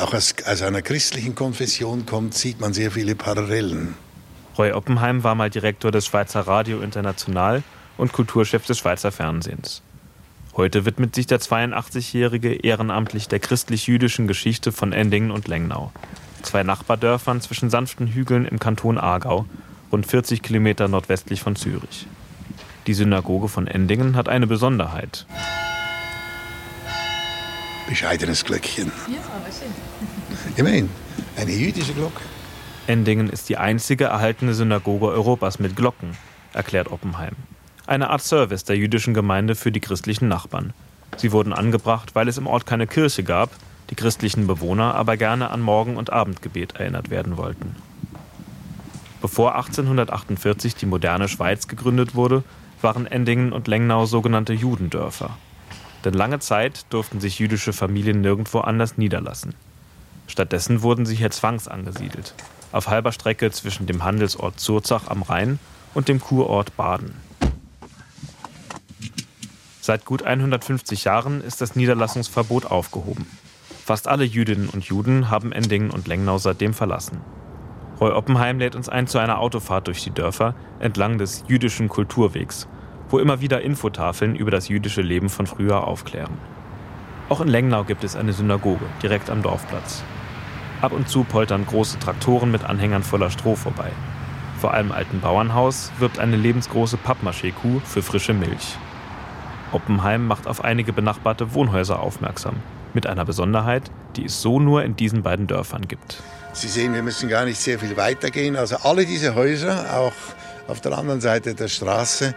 auch aus, aus einer christlichen Konfession kommt, sieht man sehr viele Parallelen. Roy Oppenheim war mal Direktor des Schweizer Radio International und Kulturchef des Schweizer Fernsehens. Heute widmet sich der 82-Jährige ehrenamtlich der christlich-jüdischen Geschichte von Endingen und Lengnau, zwei Nachbardörfern zwischen sanften Hügeln im Kanton Aargau, rund 40 Kilometer nordwestlich von Zürich. Die Synagoge von Endingen hat eine Besonderheit. Bescheidenes Glöckchen. Ja, aber schön. Immerhin, eine jüdische Glocke. Endingen ist die einzige erhaltene Synagoge Europas mit Glocken, erklärt Oppenheim. Eine Art Service der jüdischen Gemeinde für die christlichen Nachbarn. Sie wurden angebracht, weil es im Ort keine Kirche gab, die christlichen Bewohner aber gerne an Morgen- und Abendgebet erinnert werden wollten. Bevor 1848 die moderne Schweiz gegründet wurde, waren Endingen und Lengnau sogenannte Judendörfer. Denn lange Zeit durften sich jüdische Familien nirgendwo anders niederlassen. Stattdessen wurden sie hier zwangsangesiedelt, auf halber Strecke zwischen dem Handelsort Zurzach am Rhein und dem Kurort Baden. Seit gut 150 Jahren ist das Niederlassungsverbot aufgehoben. Fast alle Jüdinnen und Juden haben Endingen und Lengnau seitdem verlassen. Roy Oppenheim lädt uns ein zu einer Autofahrt durch die Dörfer entlang des jüdischen Kulturwegs, wo immer wieder Infotafeln über das jüdische Leben von früher aufklären. Auch in Lengnau gibt es eine Synagoge direkt am Dorfplatz. Ab und zu poltern große Traktoren mit Anhängern voller Stroh vorbei. Vor einem alten Bauernhaus wirbt eine lebensgroße Pappmaché-Kuh für frische Milch. Oppenheim macht auf einige benachbarte Wohnhäuser aufmerksam, mit einer Besonderheit, die es so nur in diesen beiden Dörfern gibt. Sie sehen, wir müssen gar nicht sehr viel weitergehen. Also alle diese Häuser, auch auf der anderen Seite der Straße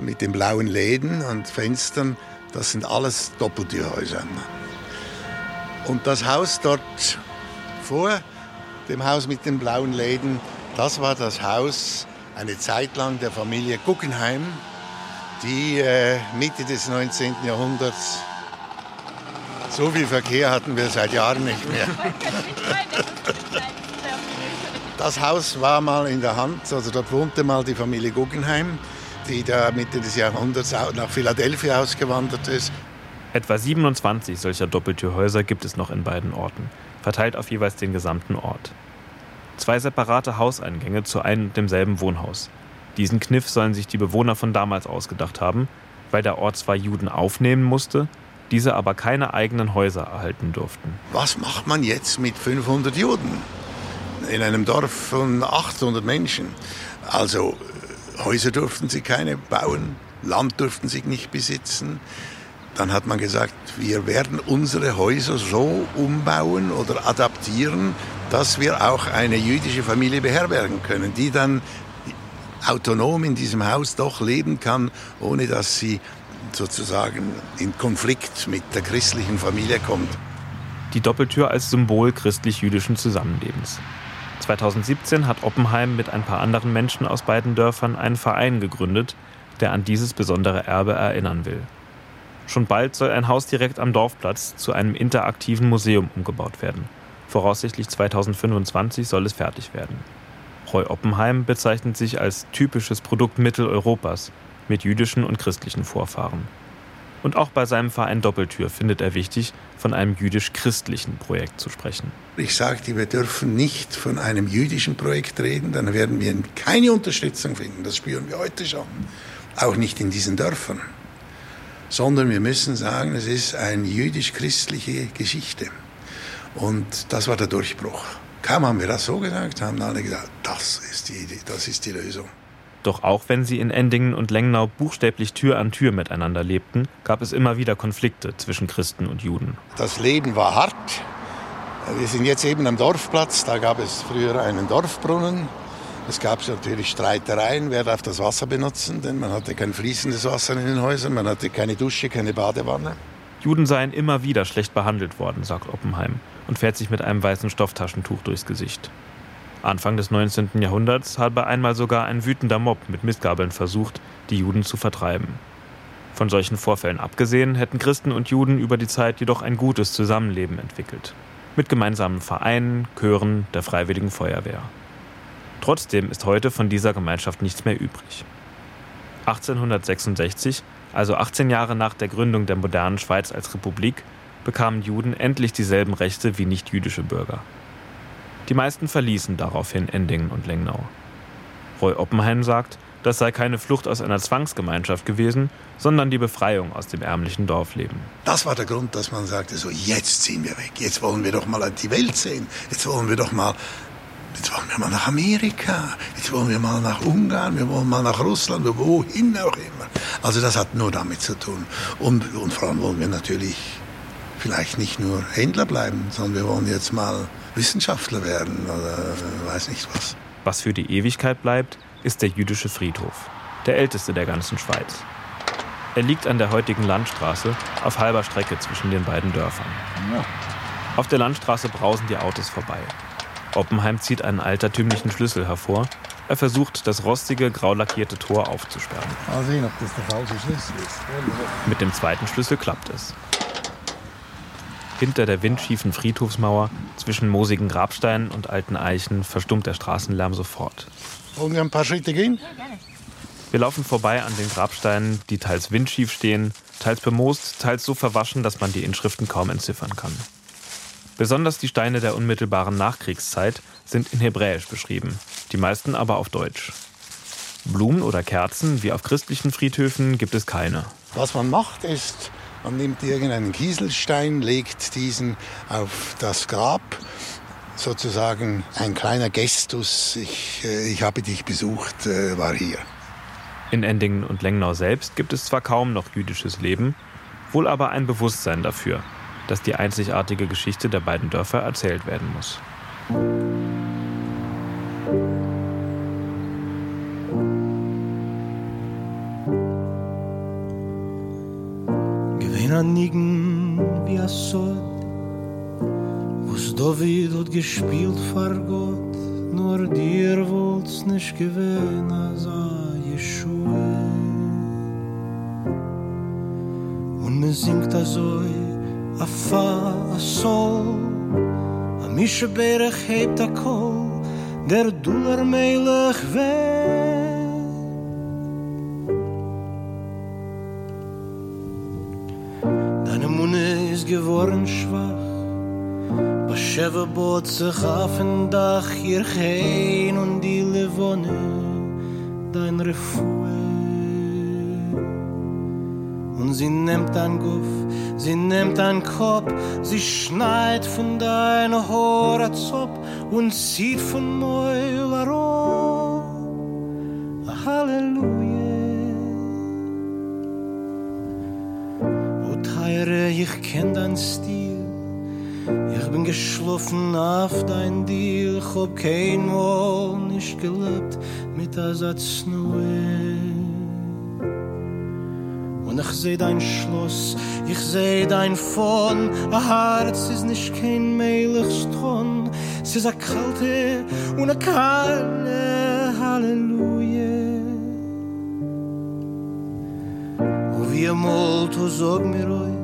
mit den blauen Läden und Fenstern, das sind alles Doppeltürhäuser. Und das Haus dort vor dem Haus mit den blauen Läden, das war das Haus eine Zeit lang der Familie Guggenheim, die äh, Mitte des 19. Jahrhunderts so viel Verkehr hatten wir seit Jahren nicht mehr. Das Haus war mal in der Hand, also dort wohnte mal die Familie Guggenheim. Die da Mitte des Jahrhunderts nach Philadelphia ausgewandert ist. Etwa 27 solcher Doppeltürhäuser gibt es noch in beiden Orten, verteilt auf jeweils den gesamten Ort. Zwei separate Hauseingänge zu einem und demselben Wohnhaus. Diesen Kniff sollen sich die Bewohner von damals ausgedacht haben, weil der Ort zwar Juden aufnehmen musste, diese aber keine eigenen Häuser erhalten durften. Was macht man jetzt mit 500 Juden in einem Dorf von 800 Menschen? Also Häuser durften sie keine bauen, Land durften sie nicht besitzen. Dann hat man gesagt, wir werden unsere Häuser so umbauen oder adaptieren, dass wir auch eine jüdische Familie beherbergen können, die dann autonom in diesem Haus doch leben kann, ohne dass sie sozusagen in Konflikt mit der christlichen Familie kommt. Die Doppeltür als Symbol christlich-jüdischen Zusammenlebens. 2017 hat Oppenheim mit ein paar anderen Menschen aus beiden Dörfern einen Verein gegründet, der an dieses besondere Erbe erinnern will. Schon bald soll ein Haus direkt am Dorfplatz zu einem interaktiven Museum umgebaut werden. Voraussichtlich 2025 soll es fertig werden. Roy Oppenheim bezeichnet sich als typisches Produkt Mitteleuropas mit jüdischen und christlichen Vorfahren. Und auch bei seinem Verein Doppeltür findet er wichtig, von einem jüdisch-christlichen Projekt zu sprechen. Ich sagte, wir dürfen nicht von einem jüdischen Projekt reden, dann werden wir keine Unterstützung finden. Das spüren wir heute schon. Auch nicht in diesen Dörfern. Sondern wir müssen sagen, es ist eine jüdisch-christliche Geschichte. Und das war der Durchbruch. Kaum haben wir das so gesagt, haben alle gesagt, das ist die das ist die Lösung. Doch auch wenn sie in Endingen und Lengnau buchstäblich Tür an Tür miteinander lebten, gab es immer wieder Konflikte zwischen Christen und Juden. Das Leben war hart. Wir sind jetzt eben am Dorfplatz. Da gab es früher einen Dorfbrunnen. Es gab natürlich Streitereien, wer darf das Wasser benutzen, denn man hatte kein fließendes Wasser in den Häusern, man hatte keine Dusche, keine Badewanne. Juden seien immer wieder schlecht behandelt worden, sagt Oppenheim und fährt sich mit einem weißen Stofftaschentuch durchs Gesicht. Anfang des 19. Jahrhunderts habe einmal sogar ein wütender Mob mit Mistgabeln versucht, die Juden zu vertreiben. Von solchen Vorfällen abgesehen hätten Christen und Juden über die Zeit jedoch ein gutes Zusammenleben entwickelt. Mit gemeinsamen Vereinen, Chören, der Freiwilligen Feuerwehr. Trotzdem ist heute von dieser Gemeinschaft nichts mehr übrig. 1866, also 18 Jahre nach der Gründung der modernen Schweiz als Republik, bekamen Juden endlich dieselben Rechte wie nichtjüdische Bürger. Die meisten verließen daraufhin Endingen und Lengnau. Roy Oppenheim sagt, das sei keine Flucht aus einer Zwangsgemeinschaft gewesen, sondern die Befreiung aus dem ärmlichen Dorfleben. Das war der Grund, dass man sagte, so jetzt ziehen wir weg, jetzt wollen wir doch mal die Welt sehen, jetzt wollen wir doch mal, jetzt wollen wir mal nach Amerika, jetzt wollen wir mal nach Ungarn, wir wollen mal nach Russland, wohin auch immer. Also das hat nur damit zu tun. Und, und vor allem wollen wir natürlich vielleicht nicht nur Händler bleiben, sondern wir wollen jetzt mal Wissenschaftler werden oder weiß nicht was. Was für die Ewigkeit bleibt, ist der jüdische Friedhof, der älteste der ganzen Schweiz. Er liegt an der heutigen Landstraße auf halber Strecke zwischen den beiden Dörfern. Ja. Auf der Landstraße brausen die Autos vorbei. Oppenheim zieht einen altertümlichen Schlüssel hervor. Er versucht, das rostige, grau lackierte Tor aufzusperren. Mal sehen, ob das der falsche Schlüssel ist. Mit dem zweiten Schlüssel klappt es. Hinter der windschiefen Friedhofsmauer, zwischen moosigen Grabsteinen und alten Eichen, verstummt der Straßenlärm sofort. Wollen wir ein paar Schritte gehen? Wir laufen vorbei an den Grabsteinen, die teils windschief stehen, teils bemoost, teils so verwaschen, dass man die Inschriften kaum entziffern kann. Besonders die Steine der unmittelbaren Nachkriegszeit sind in Hebräisch beschrieben, die meisten aber auf Deutsch. Blumen oder Kerzen, wie auf christlichen Friedhöfen, gibt es keine. Was man macht, ist man nimmt irgendeinen Kieselstein, legt diesen auf das Grab, sozusagen ein kleiner Gestus. Ich, äh, ich habe dich besucht, äh, war hier. In Endingen und Lengnau selbst gibt es zwar kaum noch jüdisches Leben, wohl aber ein Bewusstsein dafür, dass die einzigartige Geschichte der beiden Dörfer erzählt werden muss. In Nigen wie a Sod Wo's David hat gespielt vor Gott Nur dir wollt's nicht gewähnen als a Yeshua. Und me singt a Zoi a Fa a Sol A Mische Berech hebt a Kol Der Duller Melech weh geworden schwach. Bescheve bot sich auf ein Dach, hier Chein und die Levone, dein Refuhe. Und sie nimmt dein Guff, sie nimmt dein Kopf, sie schneit von deiner Hora Zopp und zieht von Meul Halleluja. Teire, ich kenn dein Stil, ich bin geschlafen auf dein Deal, ich hab kein Mal nicht gelebt mit der Satznue. Und ich seh dein Schloss, ich seh dein Fon, a Herz ist nicht kein Meilichstron, es ist a kalte und a kalte Halleluja. O wie mal, tu sag mir ois,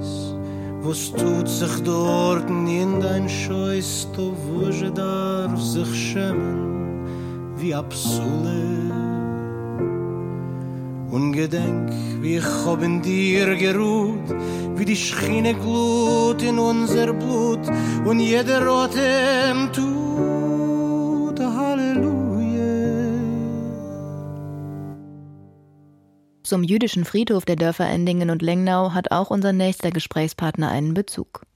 was tut sich dort in dein Scheuß, wo je darf sich schämen, wie Absole. Und gedenk, wie ich hab in dir geruht, wie die Schiene glut in unser Blut und jeder Atem tut Zum jüdischen Friedhof der Dörfer Endingen und Lengnau hat auch unser nächster Gesprächspartner einen Bezug.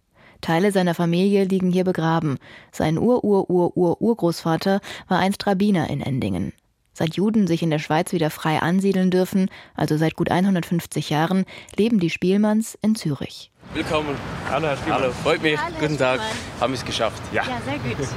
Teile seiner Familie liegen hier begraben. Sein Ur-Ur-Ur-Ur-Urgroßvater war einst Rabbiner in Endingen. Seit Juden sich in der Schweiz wieder frei ansiedeln dürfen, also seit gut 150 Jahren, leben die Spielmanns in Zürich. Willkommen. Hallo, Herr Spielmann. Hallo, freut mich. Hallo, Guten Tag. Spielmann. Haben wir es geschafft. Ja. Ja, sehr gut.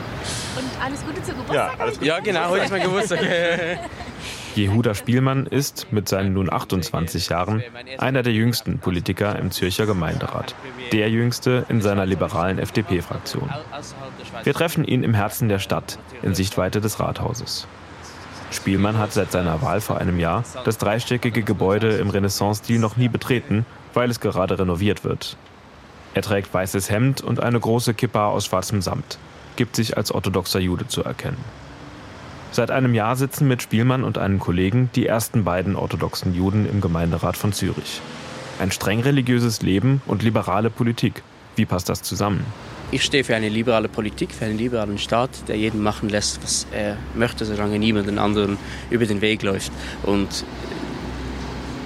Und alles Gute zu Geburtstag? Ja, alles gut. ja genau, heute ist mein Geburtstag. Jehuda Spielmann ist mit seinen nun 28 Jahren einer der jüngsten Politiker im Zürcher Gemeinderat. Der jüngste in seiner liberalen FDP-Fraktion. Wir treffen ihn im Herzen der Stadt, in Sichtweite des Rathauses. Spielmann hat seit seiner Wahl vor einem Jahr das dreistöckige Gebäude im Renaissance-Stil noch nie betreten, weil es gerade renoviert wird. Er trägt weißes Hemd und eine große Kippa aus schwarzem Samt, gibt sich als orthodoxer Jude zu erkennen. Seit einem Jahr sitzen mit Spielmann und einem Kollegen die ersten beiden orthodoxen Juden im Gemeinderat von Zürich. Ein streng religiöses Leben und liberale Politik. Wie passt das zusammen? Ich stehe für eine liberale Politik, für einen liberalen Staat, der jeden machen lässt, was er möchte, solange niemand den anderen über den Weg läuft. Und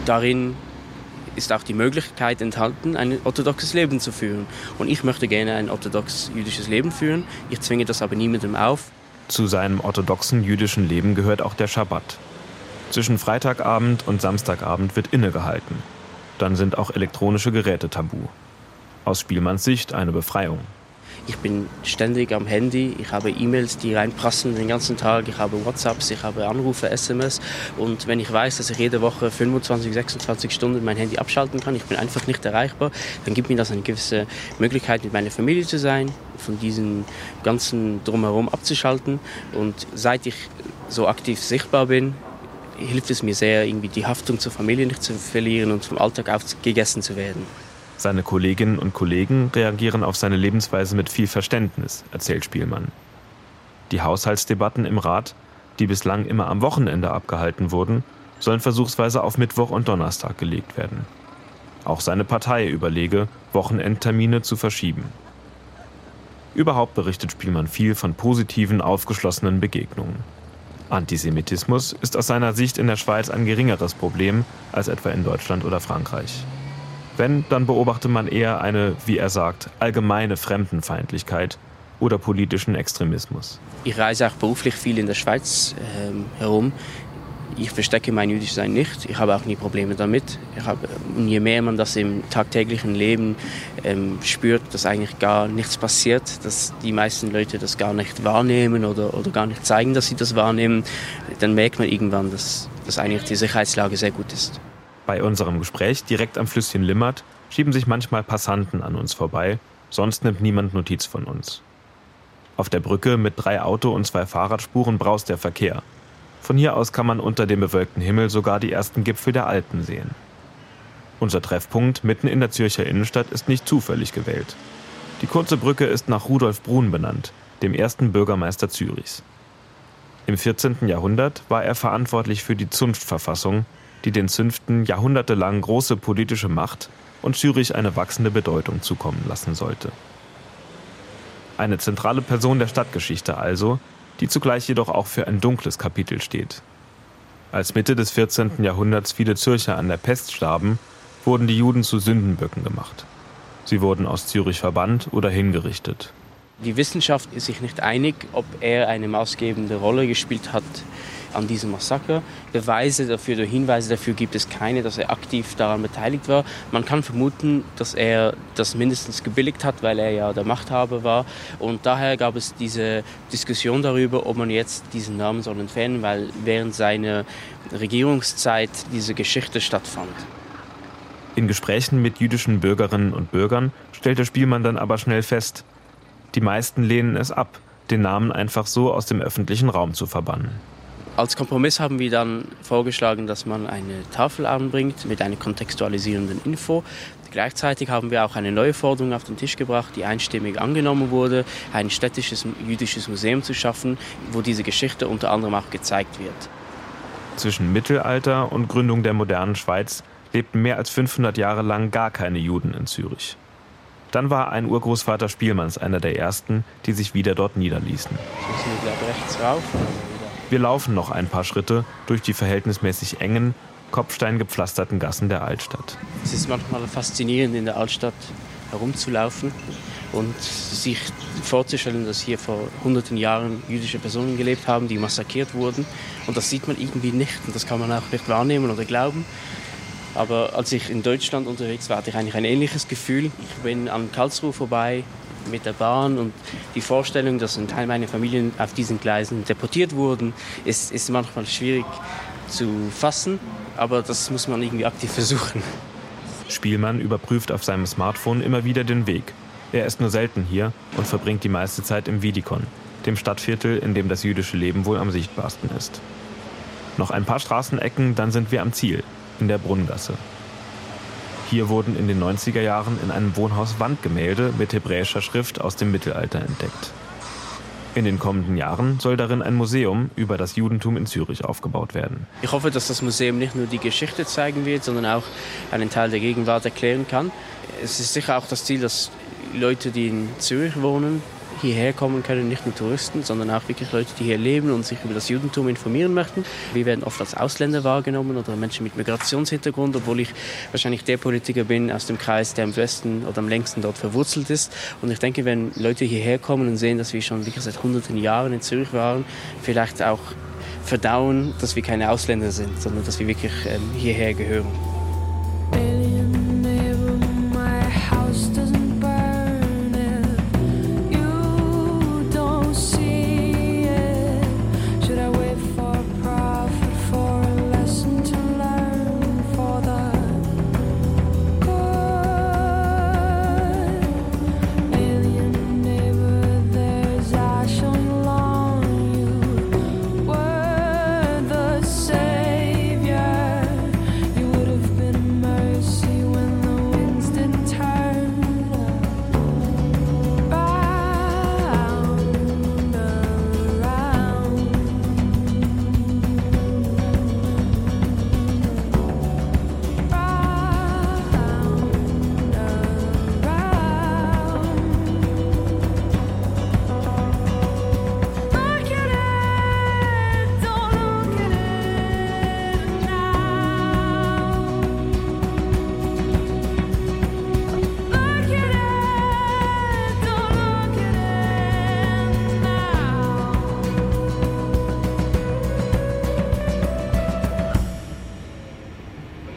darin ist auch die Möglichkeit enthalten, ein orthodoxes Leben zu führen. Und ich möchte gerne ein orthodox-jüdisches Leben führen. Ich zwinge das aber niemandem auf. Zu seinem orthodoxen jüdischen Leben gehört auch der Schabbat. Zwischen Freitagabend und Samstagabend wird innegehalten. Dann sind auch elektronische Geräte tabu. Aus Spielmanns Sicht eine Befreiung. Ich bin ständig am Handy, ich habe E-Mails, die reinprassen den ganzen Tag, ich habe WhatsApps, ich habe Anrufe, SMS und wenn ich weiß, dass ich jede Woche 25, 26 Stunden mein Handy abschalten kann, ich bin einfach nicht erreichbar, dann gibt mir das eine gewisse Möglichkeit, mit meiner Familie zu sein, von diesem ganzen Drumherum abzuschalten. Und seit ich so aktiv sichtbar bin, hilft es mir sehr, irgendwie die Haftung zur Familie nicht zu verlieren und vom Alltag aufgegessen zu werden. Seine Kolleginnen und Kollegen reagieren auf seine Lebensweise mit viel Verständnis, erzählt Spielmann. Die Haushaltsdebatten im Rat, die bislang immer am Wochenende abgehalten wurden, sollen versuchsweise auf Mittwoch und Donnerstag gelegt werden. Auch seine Partei überlege, Wochenendtermine zu verschieben. Überhaupt berichtet Spielmann viel von positiven, aufgeschlossenen Begegnungen. Antisemitismus ist aus seiner Sicht in der Schweiz ein geringeres Problem als etwa in Deutschland oder Frankreich. Wenn, dann beobachte man eher eine, wie er sagt, allgemeine Fremdenfeindlichkeit oder politischen Extremismus. Ich reise auch beruflich viel in der Schweiz ähm, herum. Ich verstecke mein Jüdischsein nicht. Ich habe auch nie Probleme damit. Ich habe, und je mehr man das im tagtäglichen Leben ähm, spürt, dass eigentlich gar nichts passiert, dass die meisten Leute das gar nicht wahrnehmen oder, oder gar nicht zeigen, dass sie das wahrnehmen, dann merkt man irgendwann, dass, dass eigentlich die Sicherheitslage sehr gut ist. Bei unserem Gespräch direkt am Flüsschen Limmert schieben sich manchmal Passanten an uns vorbei, sonst nimmt niemand Notiz von uns. Auf der Brücke mit drei Auto- und zwei Fahrradspuren braust der Verkehr. Von hier aus kann man unter dem bewölkten Himmel sogar die ersten Gipfel der Alpen sehen. Unser Treffpunkt mitten in der Zürcher Innenstadt ist nicht zufällig gewählt. Die kurze Brücke ist nach Rudolf Brun benannt, dem ersten Bürgermeister Zürichs. Im 14. Jahrhundert war er verantwortlich für die Zunftverfassung, die den Zünften jahrhundertelang große politische Macht und Zürich eine wachsende Bedeutung zukommen lassen sollte. Eine zentrale Person der Stadtgeschichte also, die zugleich jedoch auch für ein dunkles Kapitel steht. Als Mitte des 14. Jahrhunderts viele Zürcher an der Pest starben, wurden die Juden zu Sündenböcken gemacht. Sie wurden aus Zürich verbannt oder hingerichtet. Die Wissenschaft ist sich nicht einig, ob er eine maßgebende Rolle gespielt hat an diesem Massaker. Beweise dafür oder Hinweise dafür gibt es keine, dass er aktiv daran beteiligt war. Man kann vermuten, dass er das mindestens gebilligt hat, weil er ja der Machthaber war. Und daher gab es diese Diskussion darüber, ob man jetzt diesen Namen soll entfernen, weil während seiner Regierungszeit diese Geschichte stattfand. In Gesprächen mit jüdischen Bürgerinnen und Bürgern stellt der Spielmann dann aber schnell fest, die meisten lehnen es ab, den Namen einfach so aus dem öffentlichen Raum zu verbannen. Als Kompromiss haben wir dann vorgeschlagen, dass man eine Tafel anbringt mit einer kontextualisierenden Info. Gleichzeitig haben wir auch eine neue Forderung auf den Tisch gebracht, die einstimmig angenommen wurde, ein städtisches jüdisches Museum zu schaffen, wo diese Geschichte unter anderem auch gezeigt wird. Zwischen Mittelalter und Gründung der modernen Schweiz lebten mehr als 500 Jahre lang gar keine Juden in Zürich. Dann war ein Urgroßvater Spielmanns einer der ersten, die sich wieder dort niederließen. Wir laufen noch ein paar Schritte durch die verhältnismäßig engen, kopfsteingepflasterten Gassen der Altstadt. Es ist manchmal faszinierend, in der Altstadt herumzulaufen und sich vorzustellen, dass hier vor hunderten Jahren jüdische Personen gelebt haben, die massakriert wurden. Und das sieht man irgendwie nicht und das kann man auch nicht wahrnehmen oder glauben. Aber als ich in Deutschland unterwegs war, hatte ich eigentlich ein ähnliches Gefühl. Ich bin an Karlsruhe vorbei mit der Bahn und die Vorstellung, dass ein Teil meiner Familie auf diesen Gleisen deportiert wurden, ist, ist manchmal schwierig zu fassen. Aber das muss man irgendwie aktiv versuchen. Spielmann überprüft auf seinem Smartphone immer wieder den Weg. Er ist nur selten hier und verbringt die meiste Zeit im Vidikon, dem Stadtviertel, in dem das jüdische Leben wohl am sichtbarsten ist. Noch ein paar Straßenecken, dann sind wir am Ziel, in der Brunngasse. Hier wurden in den 90er Jahren in einem Wohnhaus Wandgemälde mit hebräischer Schrift aus dem Mittelalter entdeckt. In den kommenden Jahren soll darin ein Museum über das Judentum in Zürich aufgebaut werden. Ich hoffe, dass das Museum nicht nur die Geschichte zeigen wird, sondern auch einen Teil der Gegenwart erklären kann. Es ist sicher auch das Ziel, dass Leute, die in Zürich wohnen, hierher kommen können, nicht nur Touristen, sondern auch wirklich Leute, die hier leben und sich über das Judentum informieren möchten. Wir werden oft als Ausländer wahrgenommen oder Menschen mit Migrationshintergrund, obwohl ich wahrscheinlich der Politiker bin aus dem Kreis, der am besten oder am längsten dort verwurzelt ist. Und ich denke, wenn Leute hierher kommen und sehen, dass wir schon wirklich seit hunderten Jahren in Zürich waren, vielleicht auch verdauen, dass wir keine Ausländer sind, sondern dass wir wirklich ähm, hierher gehören.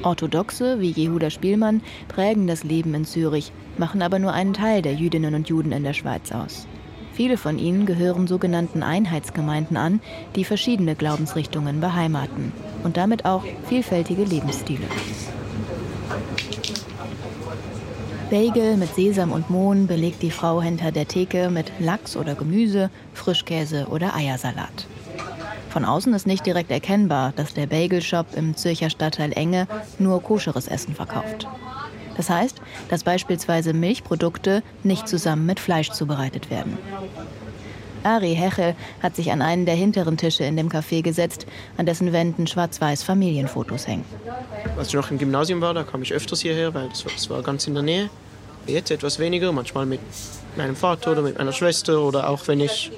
Orthodoxe wie Jehuda Spielmann prägen das Leben in Zürich, machen aber nur einen Teil der Jüdinnen und Juden in der Schweiz aus. Viele von ihnen gehören sogenannten Einheitsgemeinden an, die verschiedene Glaubensrichtungen beheimaten und damit auch vielfältige Lebensstile. Bagel mit Sesam und Mohn belegt die Frau hinter der Theke mit Lachs oder Gemüse, Frischkäse oder Eiersalat. Von außen ist nicht direkt erkennbar, dass der Bagelshop im Zürcher Stadtteil Enge nur koscheres Essen verkauft. Das heißt, dass beispielsweise Milchprodukte nicht zusammen mit Fleisch zubereitet werden. Ari Hechel hat sich an einen der hinteren Tische in dem Café gesetzt, an dessen Wänden schwarz-weiß Familienfotos hängen. Als ich noch im Gymnasium war, da kam ich öfters hierher, weil war, das war ganz in der Nähe. Jetzt etwas weniger, manchmal mit meinem Vater oder mit meiner Schwester oder auch wenn ich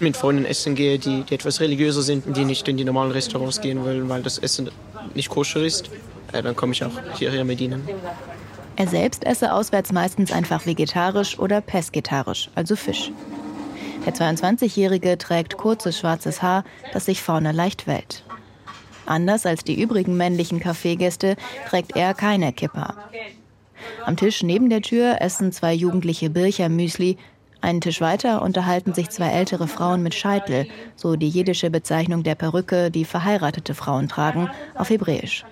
mit Freunden essen gehe, die, die etwas religiöser sind und die nicht in die normalen Restaurants gehen wollen, weil das Essen nicht koscher ist, äh, dann komme ich auch hierher mit ihnen. Er selbst esse auswärts meistens einfach vegetarisch oder pesketarisch, also Fisch. Der 22-Jährige trägt kurzes schwarzes Haar, das sich vorne leicht wellt. Anders als die übrigen männlichen Kaffeegäste trägt er keine Kippa. Am Tisch neben der Tür essen zwei jugendliche Bircher-Müsli. Einen Tisch weiter unterhalten sich zwei ältere Frauen mit Scheitel, so die jiddische Bezeichnung der Perücke, die verheiratete Frauen tragen, auf Hebräisch.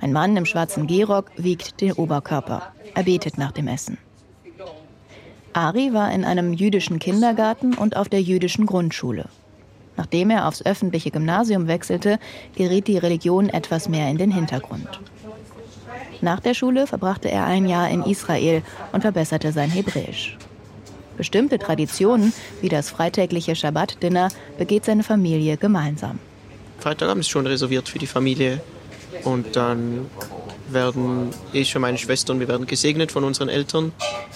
Ein Mann im schwarzen Gehrock wiegt den Oberkörper. Er betet nach dem Essen. Ari war in einem jüdischen Kindergarten und auf der jüdischen Grundschule. Nachdem er aufs öffentliche Gymnasium wechselte, geriet die Religion etwas mehr in den Hintergrund. Nach der Schule verbrachte er ein Jahr in Israel und verbesserte sein Hebräisch. Bestimmte Traditionen, wie das freitägliche Schabbat-Dinner, begeht seine Familie gemeinsam. Freitagabend ist schon reserviert für die Familie. Und dann werden ich und meine Schwestern, wir werden gesegnet von unseren Eltern.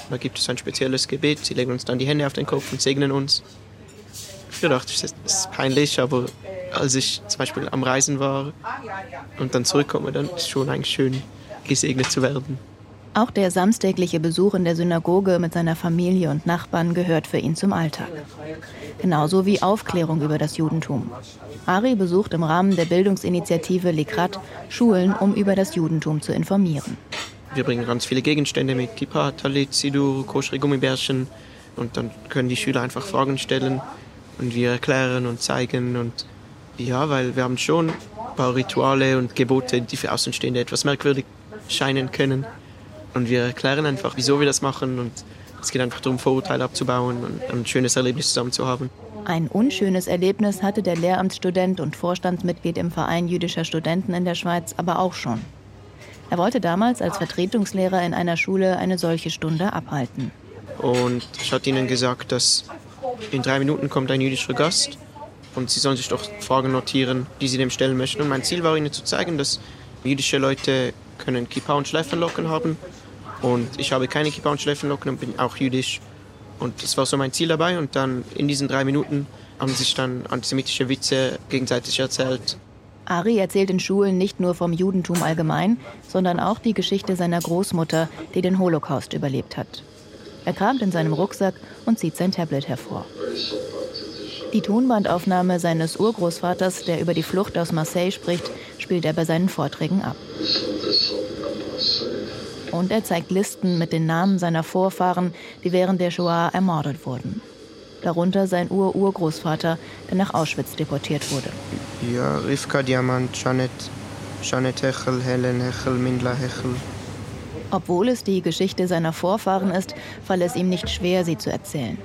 Da gibt es ein spezielles Gebet. Sie legen uns dann die Hände auf den Kopf und segnen uns. Ich dachte, das ist peinlich, aber als ich zum Beispiel am Reisen war und dann zurückkomme, dann ist es schon eigentlich schön, gesegnet zu werden. Auch der samstägliche Besuch in der Synagoge mit seiner Familie und Nachbarn gehört für ihn zum Alltag. Genauso wie Aufklärung über das Judentum. Ari besucht im Rahmen der Bildungsinitiative Likrat Schulen, um über das Judentum zu informieren. Wir bringen ganz viele Gegenstände mit, Kippa, Talit, Sidur, Koschri, Gummibärchen. Und dann können die Schüler einfach Fragen stellen und wir erklären und zeigen. Und ja, weil wir haben schon ein paar Rituale und Gebote, die für Außenstehende etwas merkwürdig scheinen können. Und wir erklären einfach, wieso wir das machen. Und es geht einfach darum, Vorurteile abzubauen und ein schönes Erlebnis zusammen zu haben. Ein unschönes Erlebnis hatte der Lehramtsstudent und Vorstandsmitglied im Verein jüdischer Studenten in der Schweiz aber auch schon. Er wollte damals als Vertretungslehrer in einer Schule eine solche Stunde abhalten. Und ich hatte ihnen gesagt, dass in drei Minuten kommt ein jüdischer Gast und sie sollen sich doch Fragen notieren, die sie dem stellen möchten. Und mein Ziel war ihnen zu zeigen, dass jüdische Leute können Kippa und Schläfenlocken haben und ich habe keine Kippa und Schläfenlocken und bin auch jüdisch. Und das war so mein Ziel dabei. Und dann in diesen drei Minuten haben sich dann antisemitische Witze gegenseitig erzählt. Ari erzählt in Schulen nicht nur vom Judentum allgemein, sondern auch die Geschichte seiner Großmutter, die den Holocaust überlebt hat. Er kramt in seinem Rucksack und zieht sein Tablet hervor. Die Tonbandaufnahme seines Urgroßvaters, der über die Flucht aus Marseille spricht, spielt er bei seinen Vorträgen ab. Und er zeigt Listen mit den Namen seiner Vorfahren, die während der Shoah ermordet wurden. Darunter sein Ur-Urgroßvater, der nach Auschwitz deportiert wurde. Ja, Rivka Diamant, Janet, Janet Hechel, Helen Hechel, Mindla Hechel. Obwohl es die Geschichte seiner Vorfahren ist, falle es ihm nicht schwer, sie zu erzählen.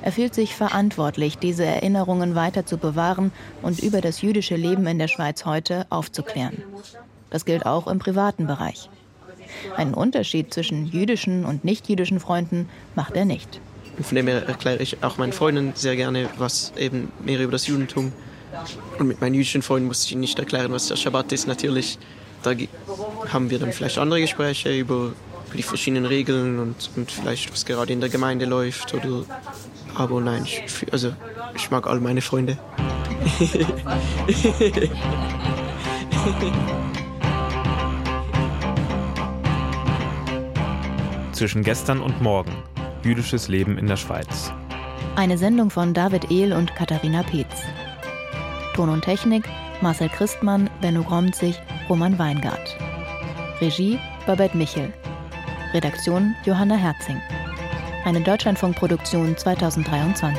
Er fühlt sich verantwortlich, diese Erinnerungen weiter zu bewahren und über das jüdische Leben in der Schweiz heute aufzuklären. Das gilt auch im privaten Bereich. Einen Unterschied zwischen jüdischen und nicht-jüdischen Freunden macht er nicht. Von dem her erkläre ich auch meinen Freunden sehr gerne, was eben mehr über das Judentum. Und mit meinen jüdischen Freunden muss ich ihnen nicht erklären, was der Schabbat ist. Natürlich, da haben wir dann vielleicht andere Gespräche über, die verschiedenen Regeln und, und vielleicht, was gerade in der Gemeinde läuft. Oder, aber nein, ich, also, ich mag all meine Freunde. Zwischen gestern und morgen. Jüdisches Leben in der Schweiz. Eine Sendung von David Ehl und Katharina Peetz. Ton und Technik Marcel Christmann, Benno Gromzig, Roman Weingart. Regie Babette Michel. Redaktion Johanna Herzing. Eine Deutschlandfunkproduktion 2023.